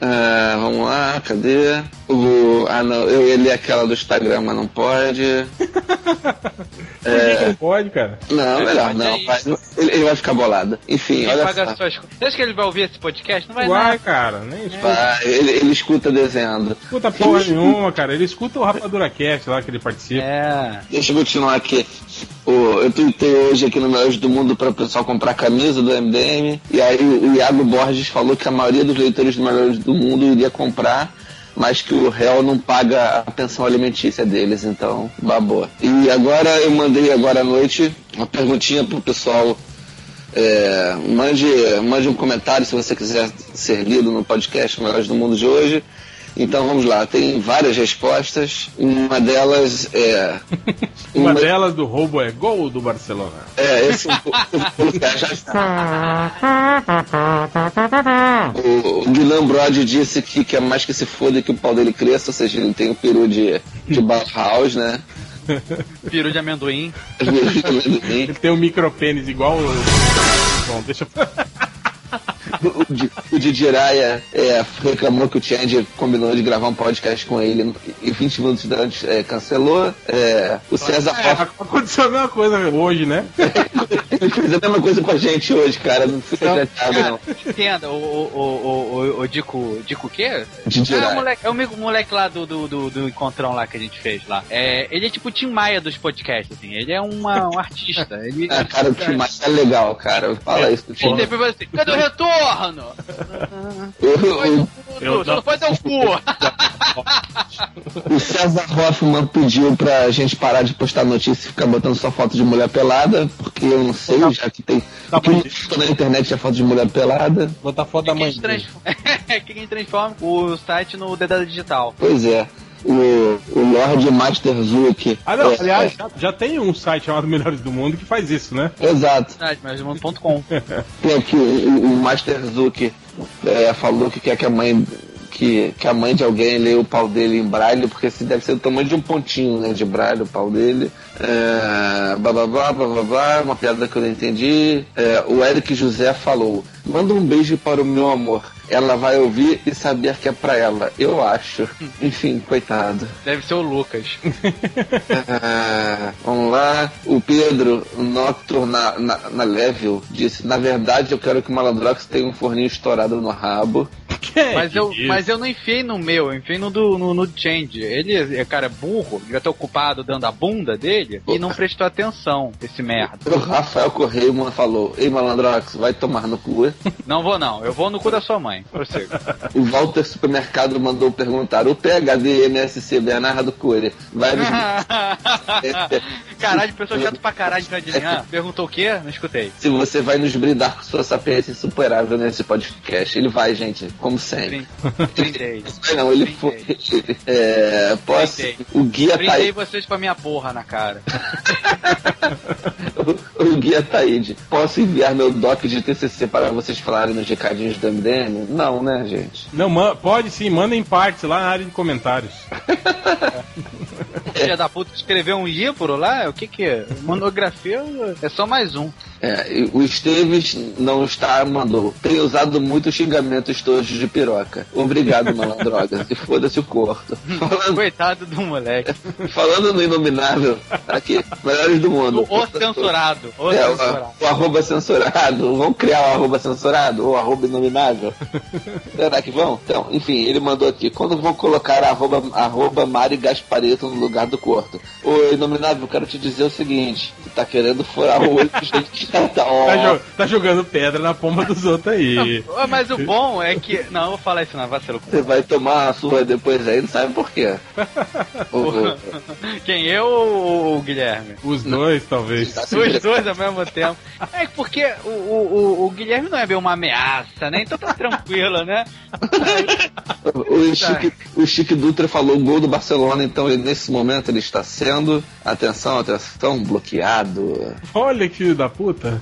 Ah, vamos lá, cadê? O, ah, não, eu ia ler aquela do Instagram, mas não pode. Por que que não pode, cara? Não, melhor mas não. é vai- ele, ele vai ficar bolado. Enfim, Quem olha paga só. as suas coisas? Você acha que ele vai ouvir esse podcast? Não vai Uai, nada. cara, nem escuta, Vai, ele, ele escuta desenhando. escuta porra nenhuma, cara. Ele escuta o Rapadura Cast lá que ele participa. É. Deixa eu continuar aqui. O, eu tuitei hoje aqui no Melhores do Mundo para o pessoal comprar camisa do MDM. E aí o, o Iago Borges falou que a maioria dos leitores do Melhores do Mundo iria comprar, mas que o réu não paga a pensão alimentícia deles, então babou. E agora eu mandei agora à noite uma perguntinha pro pessoal. É, mande, mande um comentário se você quiser ser lido no podcast Melhores do Mundo de hoje. Então vamos lá, tem várias respostas. Uma delas é. Uma delas do roubo é gol do Barcelona. É, esse vou colocar já já. O, o Guilherme Brody disse que quer mais que se foda que o pau dele cresça, ou seja, ele tem o peru de, de Bauhaus, né? Peru de amendoim. Ele tem um micropênis igual. Bom, deixa eu. O, o Didi Raya, é, reclamou que o Change combinou de gravar um podcast com ele e 20 minutos antes é, cancelou. É, o César É, aconteceu a mesma coisa hoje, né? ele fez a mesma coisa com a gente hoje, cara. Não fica chateado, não. Entenda, o, o, o, o, o Dico. Dico o quê? É o moleque, é o amigo- moleque lá do, do, do, do encontrão lá que a gente fez lá. É, ele é tipo o Tim Maia dos podcasts, assim. Ele é uma, um artista. Ele, Ah, cara, o que mais é legal, cara. Fala isso. ele sempre fala assim, cadê o retorno? O, o, Tu, você não pode dar o cu. O César Hoffman pediu pra gente parar de postar notícia e ficar botando só foto de mulher pelada, porque eu não sei, já que tem. Tá que na internet é foto de mulher pelada. Botar foto da Que a mãe. gente dele. transforma, que a gente transforma o site no Dedada Digital. Pois é. O, o Lord Master Zuki. Ah, não, é, aliás, já, já tem um site chamado Melhores do Mundo que faz isso, né? é, exato. Mas.com. Tem aqui o, o Master Zuki é, falou que quer que a mãe. Que, que a mãe de alguém lê o pau dele em braille, porque se deve ser o tamanho de um pontinho né, de braille o pau dele. É, blá blá blá blá blá blá, uma piada que eu não entendi. É, o Eric José falou: manda um beijo para o meu amor. Ela vai ouvir e saber que é pra ela. Eu acho. Enfim, coitado. Deve ser o Lucas. Ah, vamos lá. O Pedro Noctur na, na, na Level disse: Na verdade, eu quero que o Malandrox tenha um forninho estourado no rabo. Que Mas eu, isso? mas eu não enfiei no meu, eu enfiei no do no, no Change. Ele é cara burro, devia estar ocupado dando a bunda dele e não prestou atenção, esse merda. O Rafael Correia falou: Ei, Malandrox, vai tomar no cu. Não vou não, eu vou no cu da sua mãe. Prossiga. o Walter Supermercado mandou perguntar: O PHD MSC Bernardo Cury vai nos. caralho, pessoa chato pra caralho pra adivinhar. Perguntou o quê? Não escutei. Se você vai nos brindar com sua sapiência insuperável nesse podcast, ele vai, gente, como sempre. Brindei. Não, ele foi. É, posso. Brindei. O guia tá aí. vocês com a minha porra na cara. o, o guia Taíde, posso enviar meu doc de TCC para vocês falarem nos recadinhos do MDM? Não, né, gente? Não, pode sim, manda em partes lá na área de comentários. Filha da puta escreveu um livro lá? O que que é? Monografia é só mais um. É, o Esteves não está, mandou. Tem usado muito xingamentos todos de piroca. Obrigado, malandroga. e foda-se o corto. Falando, Coitado do moleque. falando no Inominável, aqui, melhores do mundo. O, o censurado. O É, censurado. o, o arroba censurado. Vamos criar o arroba censurado? Ou arroba inominável? Será que vão? Então, enfim, ele mandou aqui. Quando vão colocar arroba, arroba Mari Gaspareto no lugar do corto? Ô, inominável, eu quero te dizer o seguinte. Você tá querendo furar o olho do jeito que tá. Tá, tá jogando pedra na pomba dos outros aí. Mas o bom é que. Não, eu vou falar isso não, vacilo. Você vai tomar a sua depois aí, não sabe por quê. Quem eu ou o Guilherme? Os dois, talvez. tá Os dois ao mesmo tempo. É porque o, o, o, Guilherme não é bem uma ameaça, né? Então tá tranquilo, né? O Chique, o Chique Dutra falou gol do Barcelona, então ele, nesse momento ele está sendo, atenção, atenção, bloqueado. Olha que filho da puta.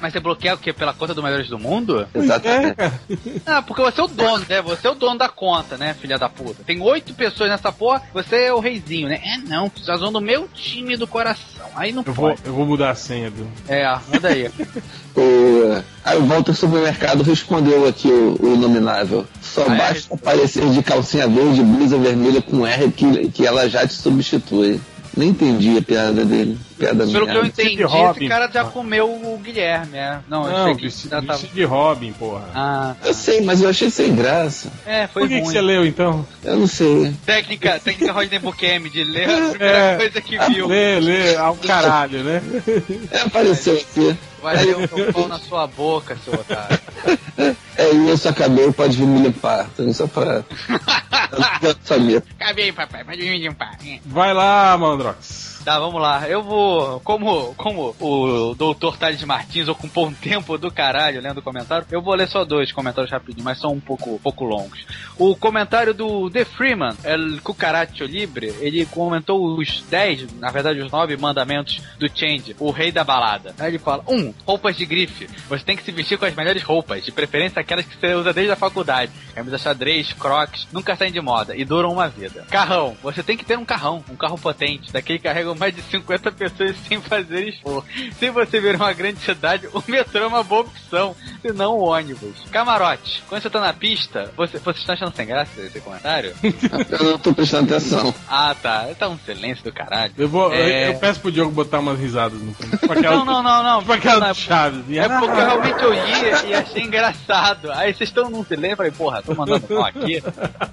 Mas você bloqueia o quê? Pela conta do Melhores do Mundo? É, Exatamente. cara. Ah, porque você é o dono, né? Você é o dono da conta, né, filha da puta? Tem oito pessoas nessa porra, você é o reizinho, né? É não, vocês vão do meu time do coração. Aí não Eu vou, pode. eu vou mudar a senha do. É, manda aí. O, aí o Walter Supermercado respondeu aqui o, o nominável. Só Ah, é? basta aparecer de calcinha verde e blusa vermelha com R que, que ela já te substitui. Nem entendi a piada dele. Piada Pelo que eu entendi, Robin. esse cara já comeu o Guilherme, é. Não, eu Não, sei que tava... de Robin, porra. Ah, Eu sei, mas eu achei sem graça. é, foi Por que, que você leu então? Eu não sei. Técnica, técnica Rodney Bukemi de ler a primeira É. coisa que viu. Lê, lê, ao caralho, né? É, apareceu aqui. Vai ler o meu pau na sua boca, seu otário. É isso, acabei, pode vir me limpar. Então, só pra. Eu não sabia. Acabei, papai, pode me limpar. Vai lá, Mandrox. Tá, vamos lá. Eu vou, como, como o doutor Thales Martins ocupou um tempo do caralho lendo o comentário, eu vou ler só dois comentários rapidinho, mas são um pouco, pouco longos. O comentário do The Freeman, El Cucaracho Libre, ele comentou os 10, na verdade os 9 mandamentos do Change, o rei da balada. Aí ele fala, um, roupas de grife. Você tem que se vestir com as melhores roupas, de preferência aquelas que você usa desde a faculdade. Camisa xadrez, crocs, nunca saem de moda e duram uma vida. Carrão, você tem que ter um carrão, um carro potente, daquele que carrega mais de 50 pessoas sem fazer esforço. Se você vir uma grande cidade, o metrô é uma boa opção, se não o ônibus. Camarote, quando você tá na pista, você, você está achando sem graça esse comentário? Eu não tô prestando atenção. ah, tá. Tá um silêncio do caralho. Eu, vou, É. eu, eu peço pro Diogo botar umas risadas no fundo. Tipo aquela, Não, não, não, não. Tipo aquela Não, é É porque realmente eu li e achei engraçado. Aí vocês estão num silêncio, eu falei, porra, tô mandando mal aqui,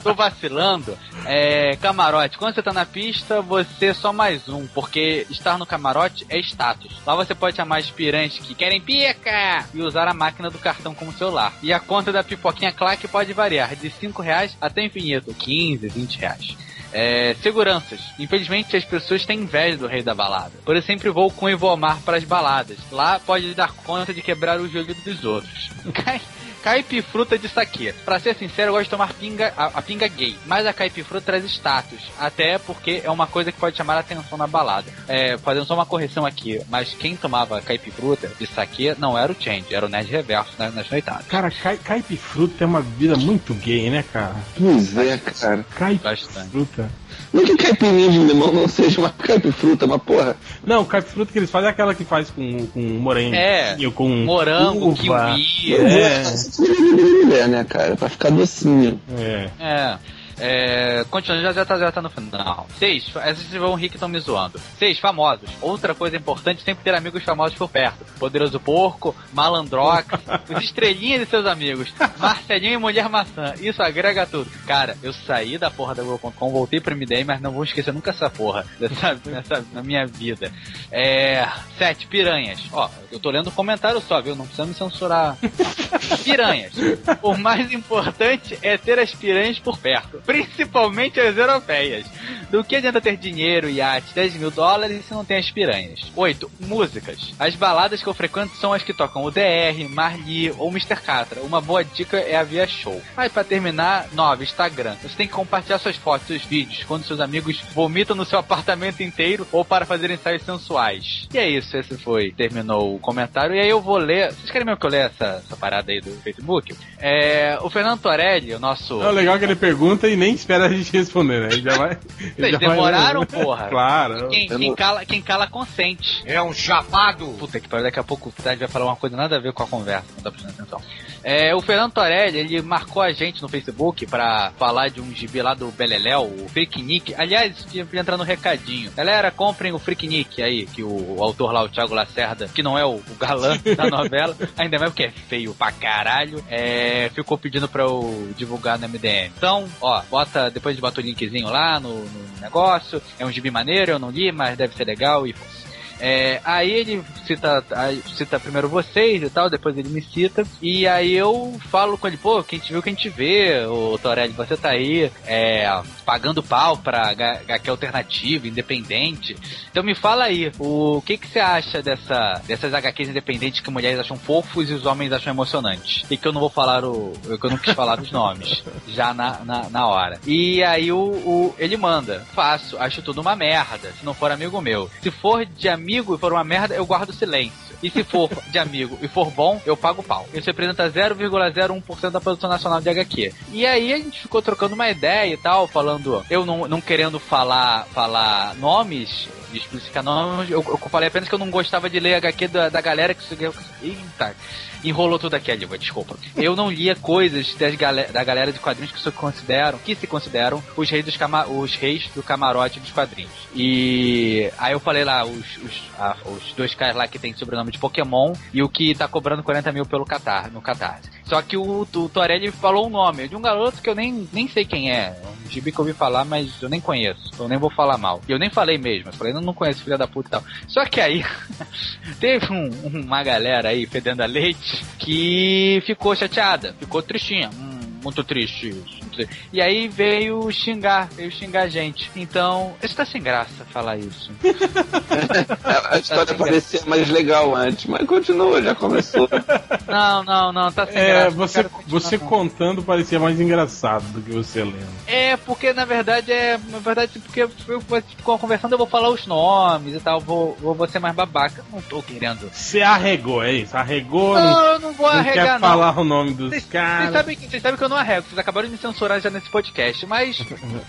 tô vacilando. É, camarote, quando você tá na pista, você é só mais um, porque estar no camarote é status. Lá você pode chamar aspirantes que querem pica e usar a máquina do cartão como celular. E a conta da pipoquinha claque pode variar de 5 reais até infinito, 15, 20 reais. É, seguranças. Infelizmente as pessoas têm inveja do rei da balada. Por eu sempre vou com o Ivomar para as baladas. Lá pode dar conta de quebrar o joelho dos outros. Cai- Caipifruta de saque. Pra ser sincero, eu gosto de tomar pinga, a, a pinga gay. Mas a caipifruta traz status. Até porque é uma coisa que pode chamar a atenção na balada. É, fazendo só uma correção aqui. Mas quem tomava caipifruta de saque não era o Change, era o Nerd Reverso né, nas noitadas. Cara, cai, caipifruta é uma vida muito gay, né, cara? Pois é, cara. Caipifruta. Não que caipirinha de limão não seja uma caipifruta, mas porra. Não, caipifruta que eles fazem é aquela que faz com, com morango. É, com Morango, uva. kiwi. É. É mulher, né, cara? Pra ficar docinho. É. É. É, continuando, já, já, tá, já tá no final. Seis, essas vão rir que estão me zoando. Seis, famosos. Outra coisa importante, sempre ter amigos famosos por perto. Poderoso Porco, Malandrox, os estrelinhas de seus amigos, Marcelinho e Mulher Maçã. Isso agrega tudo. Cara, eu saí da porra da Google.com, voltei pro MDM, mas não vou esquecer nunca essa porra dessa, dessa, na minha vida. É, sete, piranhas. Ó, eu tô lendo um comentário só, viu? Não precisa me censurar. Piranhas. O mais importante é ter as piranhas por perto, principalmente as europeias. Do que adianta ter dinheiro, iate, 10 mil dólares se não tem as piranhas? 8. Músicas. As baladas que eu frequento são as que tocam o DR, Marli ou Mr. Catra. Uma boa dica é a Via Show. Aí pra terminar, 9. Instagram. Você tem que compartilhar suas fotos, seus vídeos, quando seus amigos vomitam no seu apartamento inteiro ou para fazer ensaios sensuais. E é isso, esse foi. Terminou o comentário. E aí eu vou ler. Vocês querem mesmo que eu leia essa, essa parada aí do Facebook. É, o Fernando Torelli, o nosso. É legal que ele pergunta e nem espera a gente responder, né? Ele já vai. Vocês já demoraram, vai... porra. claro. Quem, quem não... cala, quem cala consente. É um chapado. Puta que pariu, daqui a pouco o Ted vai falar uma coisa nada a ver com a conversa, não tá prestando atenção. É, o Fernando Torelli, ele marcou a gente no Facebook pra falar de um gibi lá do Beleléu, o Freak Nick. Aliás, devia entrar no recadinho. Galera, comprem o Freak Nick aí, que o, o autor lá, o Thiago Lacerda, que não é o, o galã da novela, ainda mais porque é feio pra caralho, é, ficou pedindo pra eu divulgar no MDM. Então, ó, bota, depois de bota o linkzinho lá no, no negócio. É um gibi maneiro, eu não li, mas deve ser legal e fosse. É, aí ele cita, cita primeiro vocês e tal, depois ele me cita. E aí eu falo com ele, pô, quem te viu, quem te vê, o Torelli, você tá aí é, pagando pau pra HQ alternativa, independente. Então me fala aí, o que que você acha dessa, dessas HQs independentes que mulheres acham fofos e os homens acham emocionantes? E que eu não vou falar o. que eu não quis falar dos nomes, já na, na, na hora. E aí o, o, ele manda, faço, acho tudo uma merda, se não for amigo meu. Se for de amigo amigo e for uma merda, eu guardo silêncio. E se for de amigo e for bom, eu pago pau. Isso representa 0,01% da produção nacional de HQ. E aí a gente ficou trocando uma ideia e tal, falando, eu não, não querendo falar, falar nomes, explicitar nomes, eu, eu falei apenas que eu não gostava de ler HQ da, da galera que. Eita enrolou tudo aqui, Aliva, desculpa. Eu não lia coisas das gal da galera de quadrinhos que se consideram, que se consideram os reis, dos os reis do camarote dos quadrinhos. E aí eu falei lá, os, os, a, os dois caras lá que tem sobrenome de Pokémon e o que tá cobrando 40 mil pelo Catar, no Catarse. Só que o, o Torelli falou o nome de um garoto que eu nem, nem sei quem é. Um gibi que eu ouvi falar, mas eu nem conheço. Eu nem vou falar mal. E eu nem falei mesmo. Eu falei, não, não conheço filha da puta e tal. Só que aí, teve um, uma galera aí fedendo a leite que ficou chateada, ficou tristinha. Hum, muito triste isso. E aí veio xingar, veio xingar a gente. Então, isso tá sem graça falar isso. a história tá parecia graça. mais legal antes, mas continua, já começou. Não, não, não, tá sem é, graça. Você, você contando parecia mais engraçado do que você lendo. É, porque na verdade é. Na verdade, porque eu ficou conversando, eu vou falar os nomes e tal, vou, vou, vou ser mais babaca. Não tô querendo. Você arregou, é isso? Arregou? Não, não eu não vou não arregar, quer não. falar o nome dos caras. Vocês sabem, sabem que eu não arrego, vocês acabaram de me censurar censurar já nesse podcast, mas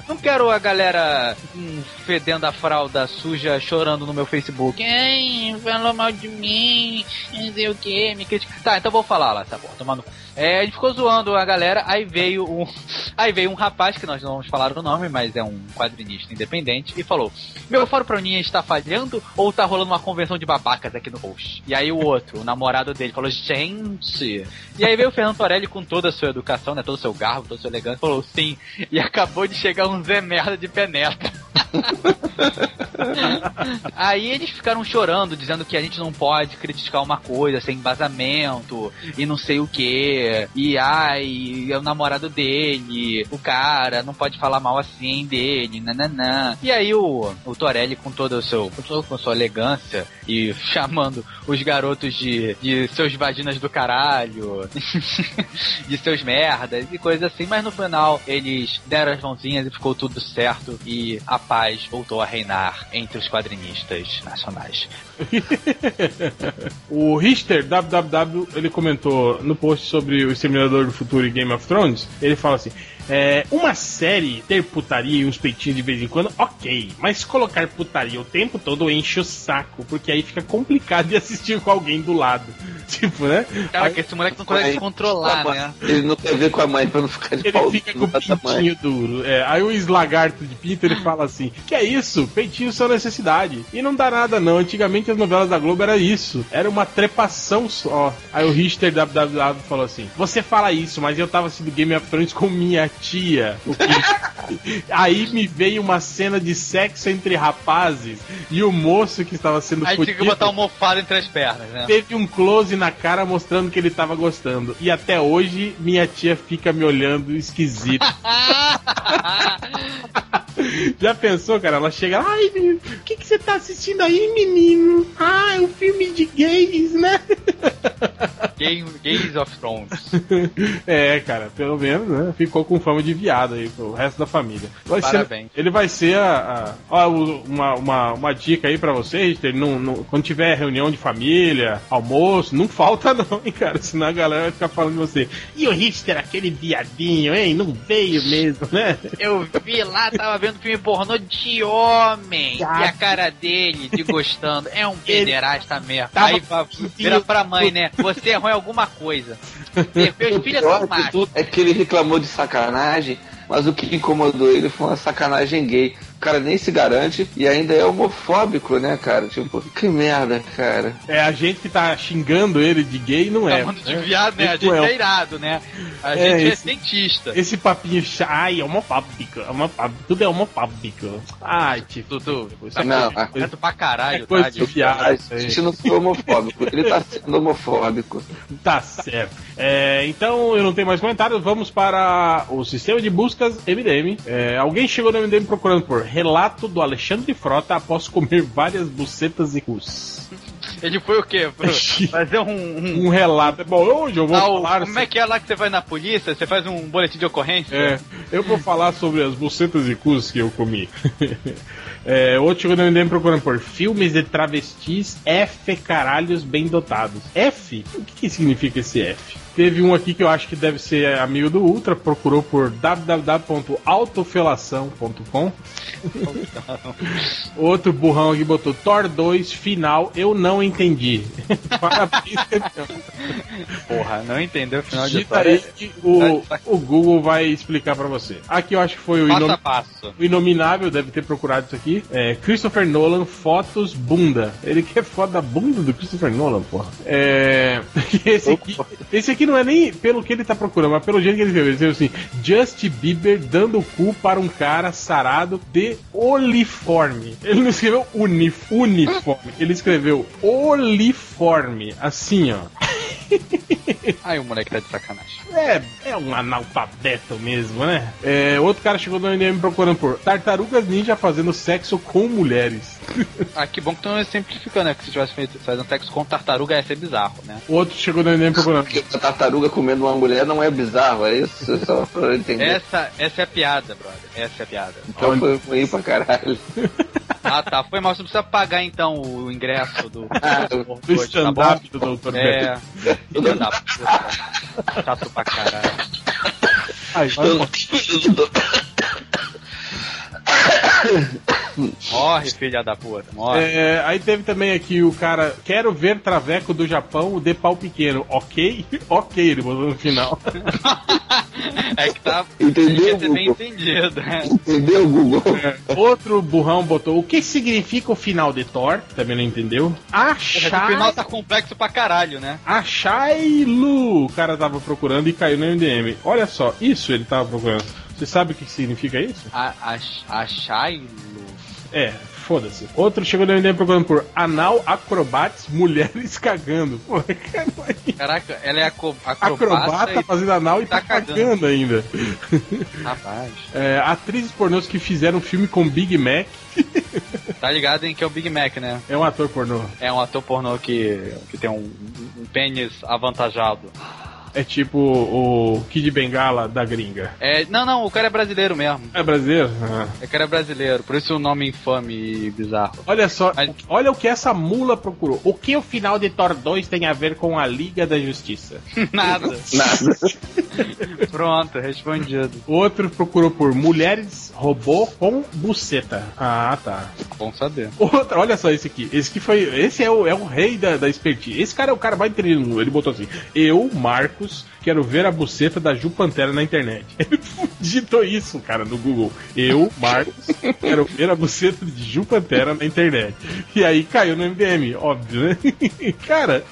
não quero a galera hum, fedendo a fralda suja chorando no meu Facebook. Quem falou mal de mim? Não sei o que, me critica. Tá, então vou falar lá, tá bom, tomando. É, gente ficou zoando a galera, aí veio um. Aí veio um rapaz, que nós não vamos falar o nome, mas é um quadrinista independente, e falou: Meu fórum Proninha está falhando ou tá rolando uma convenção de babacas aqui no host? E aí o outro, o namorado dele, falou: Gente. E aí veio o Fernando Torelli com toda a sua educação, né? Todo o seu garbo, toda a sua elegância, falou sim. E acabou de chegar um Zé Merda de penetra. Aí eles ficaram chorando, dizendo que a gente não pode criticar uma coisa sem embasamento e não sei o que. E ai, é o namorado dele, o cara não pode falar mal assim dele, nananã. E aí o, o Torelli, com todo o seu, com sua elegância e chamando os garotos de, de seus vaginas do caralho, de seus merdas e coisas assim, mas no final eles deram as mãozinhas e ficou tudo certo e a paz voltou a reinar entre os quadrinistas nacionais. o Richter, www, ele comentou no post sobre o Exterminador do Futuro e Game of Thrones, ele fala assim: é, uma série ter putaria e uns peitinhos de vez em quando, ok. Mas colocar putaria o tempo todo enche o saco, porque aí fica complicado de assistir com alguém do lado. Tipo, né? Cara, que esse moleque não consegue se controlar, né? Ele não quer ver com a mãe pra não ficar de Ele fica com o pintinho duro. É, aí o eslagarto de pinto ele fala assim: Que é isso? Peitinhos são necessidade. E não dá nada, não. Antigamente as novelas da Globo era isso. Era uma trepação só. Aí o Richter da WW falou assim: Você fala isso, mas eu tava assistindo Game of Thrones com minha tia. Aí me veio uma cena de sexo entre rapazes e o moço que estava sendo Aí tinha que botar um mofado entre as pernas, né? Teve um close na cara mostrando que ele tava gostando. E até hoje minha tia fica me olhando esquisito. Já pensou, cara? Ela chega, ai, o que, que você tá assistindo aí, menino? Ah, é um filme de gays, né? Game, Games of Thrones. é, cara, pelo menos, né? Ficou com fama de viado aí pro resto da família. Vai Parabéns. Ser, ele vai ser a. a ó, uma, uma, uma dica aí pra vocês, Richter, não, não, quando tiver reunião de família, almoço, não falta não, hein, cara? Senão a galera vai ficar falando de você. E o Richter, aquele viadinho, hein? Não veio mesmo, né? Eu vi lá, tava vendo filme pornô de homem. Ah. E a cara dele, de gostando. É um pederasta mesmo. Tava- Aí vira pra mãe, né? Você é ruim alguma coisa. Meus O filhos pior são de machos. é que ele reclamou de sacanagem, mas o que incomodou ele foi uma sacanagem gay. O cara nem se garante e ainda é homofóbico, né, cara? Tipo, que merda, cara. É a gente que tá xingando ele de gay, não é. Chamando de né? viado, né? A gente é é irado, né? A É, gente é esse- cientista. Esse papinho, ai, homofóbico, homofóbico, tudo é homofóbico. Ai, tipo, Tudo. isso é Não, coisa- pra caralho, É coisa tá? de viado. A gente não foi homofóbico, ele tá sendo homofóbico. Tá certo. É, então eu não tenho mais comentários. Vamos para o sistema de buscas MDM. É, alguém chegou no MDM procurando por relato do Alexandre Frota após comer várias bucetas e cus. Ele foi o quê? Fazer um. um... Um relato. Bom, hoje eu vou Ah, falar. como é que é lá que você vai na polícia? Você faz um boletim de ocorrência? É, eu vou falar sobre as bucetas e cus que eu comi. É, outro chegou no MDM procurando por filmes de travestis F caralhos bem dotados. F? O que, que significa esse F? Teve um aqui que eu acho que deve ser amigo do Ultra, procurou por www.autofelação.com. Outro burrão aqui botou Thor 2 final, eu não entendi. Parabéns. Porra, não entendeu o final de história. aí que o, o Google vai explicar pra você. Aqui eu acho que foi o, Passo inom- passo. o Inominável, deve ter procurado isso aqui. É, Christopher Nolan, fotos bunda. Ele quer foto da bunda do Christopher Nolan, porra. É, esse, aqui, esse aqui não é nem pelo que ele tá procurando, mas pelo jeito que ele escreveu. Ele escreveu assim: Just Bieber dando o cu para um cara sarado de oliforme. Ele não escreveu unif, uniforme, ele escreveu oliforme. Assim, ó. Aí o moleque tá de sacanagem. É, é um analfabeto mesmo, né? É, outro cara chegou no NM procurando por tartarugas ninja fazendo sexo com mulheres. Ah, que bom que não simplificou, né? Que se tivesse feito fazendo sexo com tartaruga ia ser bizarro, né? O outro chegou no NM procurando. Porque a tartaruga comendo uma mulher não é bizarro, é isso? Só pra eu entender. Essa, essa é a piada, brother. Essa é a piada. Então foi ruim pra caralho. Ah, tá. Foi mal. Você precisa pagar então o ingresso do. Ah, Do tá bom? stand-up do Dr. É. Puta. Chato pra caralho. Ai, vai, Morre, filha da puta. Morre. É, aí teve também aqui o cara, quero ver Traveco do Japão de pau pequeno, ok? ok, ele botou no final. É que tá. Entendeu, ser bem entendido, né? Entendeu, Google? Outro burrão botou, o que significa o final de Thor? Também não entendeu. Achar... O final tá complexo pra caralho, né? A Shailu, o cara tava procurando e caiu no MDM. Olha só, isso ele tava procurando. Você sabe o que significa isso? A, a, a Shiloh. É, foda-se. Outro chegou no MDM procurando por anal acrobates mulheres cagando. Pô, cara, Caraca, ela é aco, acrobata, acrobata fazendo anal e tá, tá cagando. cagando ainda. Rapaz. É, atrizes pornôs que fizeram filme com Big Mac. Tá ligado em que é o Big Mac, né? É um ator pornô. É um ator pornô que, que tem um, um pênis avantajado. É tipo o Kid Bengala da gringa. É, não, não, o cara é brasileiro mesmo. É brasileiro? Ah. O cara é brasileiro, por isso o nome infame e bizarro. Olha só, Mas- olha o que essa mula procurou. O que o final de Thor 2 tem a ver com a Liga da Justiça? Nada. Nada. Pronto, respondido. Outro procurou por mulheres robô com buceta. Ah, tá. Bom saber. Outra, olha só esse aqui. Esse que foi. Esse é o, é o rei da, da expertise. Esse cara é o cara mais inteligente. Ele botou assim: Eu, Marcos, Marcos quero ver a buceta da Ju Pantera na internet. Ele digitou isso, cara, no Google. Eu, Marcos, quero ver a buceta de Ju Pantera na internet. E aí caiu no MDM, óbvio, né? Cara,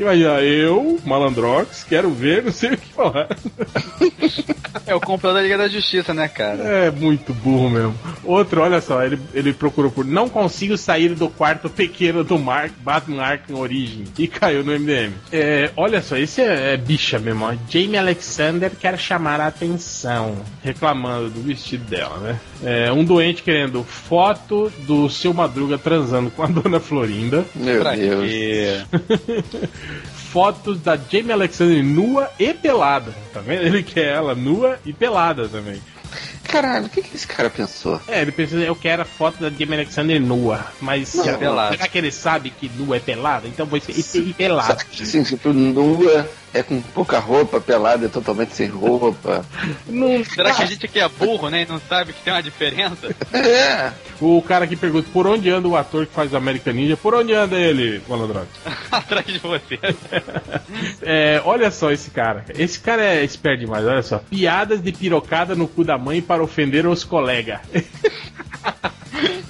imagina, eu, Malandrox, quero ver, não sei o que falar. É o complô da Liga da Justiça, né, cara? É muito burro mesmo. Outro, olha só, ele, ele procurou por Não consigo sair do quarto pequeno do Mark, Batman Arkham Origin e caiu no MDM. É, olha só, esse é, é bicha mesmo. Jamie Alexander quer chamar a atenção, reclamando do vestido dela, né? É, um doente querendo foto do seu Madruga transando com a dona Florinda. Meu Pra Deus. fotos da Jamie Alexander nua e pelada. Tá vendo? Ele quer ela nua e pelada também. Caralho, o que, que esse cara pensou? É, ele pensou, eu quero a foto da Jamie Alexander nua. Mas Não, será pelada. que ele sabe que nua é pelada? Então vou ser pelada. Assim, tipo, nua é com pouca roupa, pelada é totalmente sem roupa. Não, Será que a gente aqui é burro, né? E não sabe que tem uma diferença? É. O cara que pergunta por onde anda o ator que faz o American Ninja, por onde anda ele, Malandrox? Atrás de você. É, olha só esse cara. Esse cara é esperto demais, olha só. Piadas de pirocada no cu da mãe para ofender os colegas.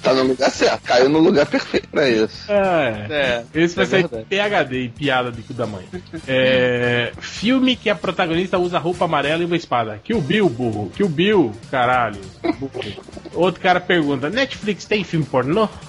Tá no lugar certo. Caiu no lugar perfeito pra isso. É. É. Esse vai é sair verdade. PHD em piada de cu da mãe. É, filme que a protagonista usa roupa amarela e uma espada. Que o Bill, burro. Que o Bill, caralho. Burro. Outro cara pergunta: Netflix tem filme pornô?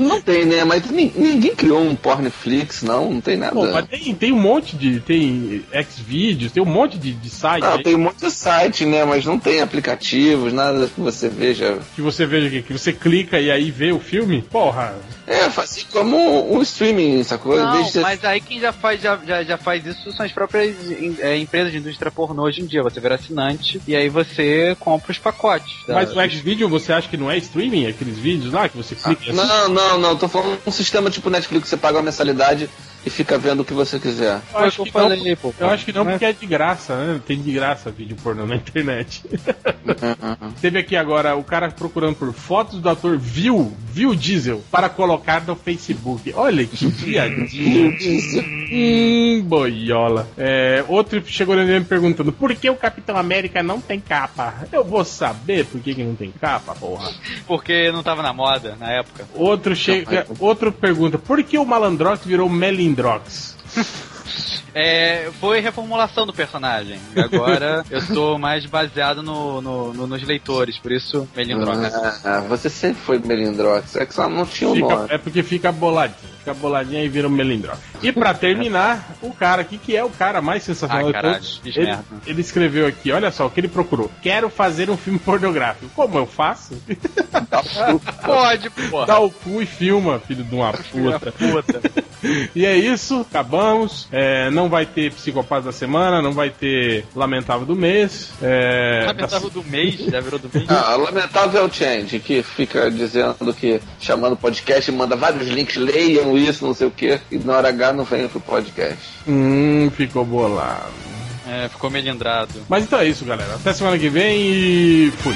Não tem, né? Mas ni- ninguém criou um Pornflix, não. Não tem nada. Pô, mas tem, tem um monte de. Tem Xvideos, tem um monte de, de site Não, aí tem um monte de site, né? Mas não tem aplicativos, nada que você veja. que você veja aqui, que você clica e aí vê o filme. Porra, É, assim como um streaming, sacou? Não, de ser- mas aí quem já faz, já, já, já faz isso são as próprias é, empresas de indústria pornô hoje em dia. Você vira assinante e aí você compra os pacotes. tá? mas o Xvideo você acha que não é streaming? Aqueles vídeos lá que você clica assim? Não, não, não. Tô falando um sistema tipo Netflix, você paga uma mensalidade e fica vendo o que você quiser. Eu acho que não, pô. Eu acho que não, Não é- porque é de graça, né? Tem de graça vídeo pornô na internet. Teve aqui agora o cara procurando por fotos do ator Viu, Viu Diesel, para colocar no Facebook. Olha que piadinha. hum, boiola. É, outro chegou na me perguntando por que o Capitão América não tem capa. Eu vou saber por que, que não tem capa, porra. Porque não tava na moda na época. Outro chega, outro pergunta por que o Malandrox virou Melindrox? É, foi reformulação do personagem. E agora eu tô mais baseado no, no- no- nos leitores, por isso Melindrox. Ah, você sempre foi Melindrox. É que só não tinha um nome. é porque fica boladinho. Fica boladinho e vira um melindrox. E pra terminar, o cara aqui, que é o cara mais sensacional Ah, de caralho, todos, fiz ele, ele escreveu aqui, olha só o que ele procurou. Quero fazer um filme pornográfico. Como eu faço? Pode, porra. Dá o cu e filma, filho de uma puta. Puta. E é isso, acabamos. É, não vai ter Psicopata da Semana, não vai ter Lamentável do Mês. É, Lamentável do mês, já virou do mês. Ah, lamentável é o Change, que fica dizendo que, chamando o podcast, manda vários links, leiam isso, não sei o que, e na hora H não vem pro podcast. Hum, ficou bolado. É, ficou melindrado. Mas então é isso, galera. Até semana que vem e fui.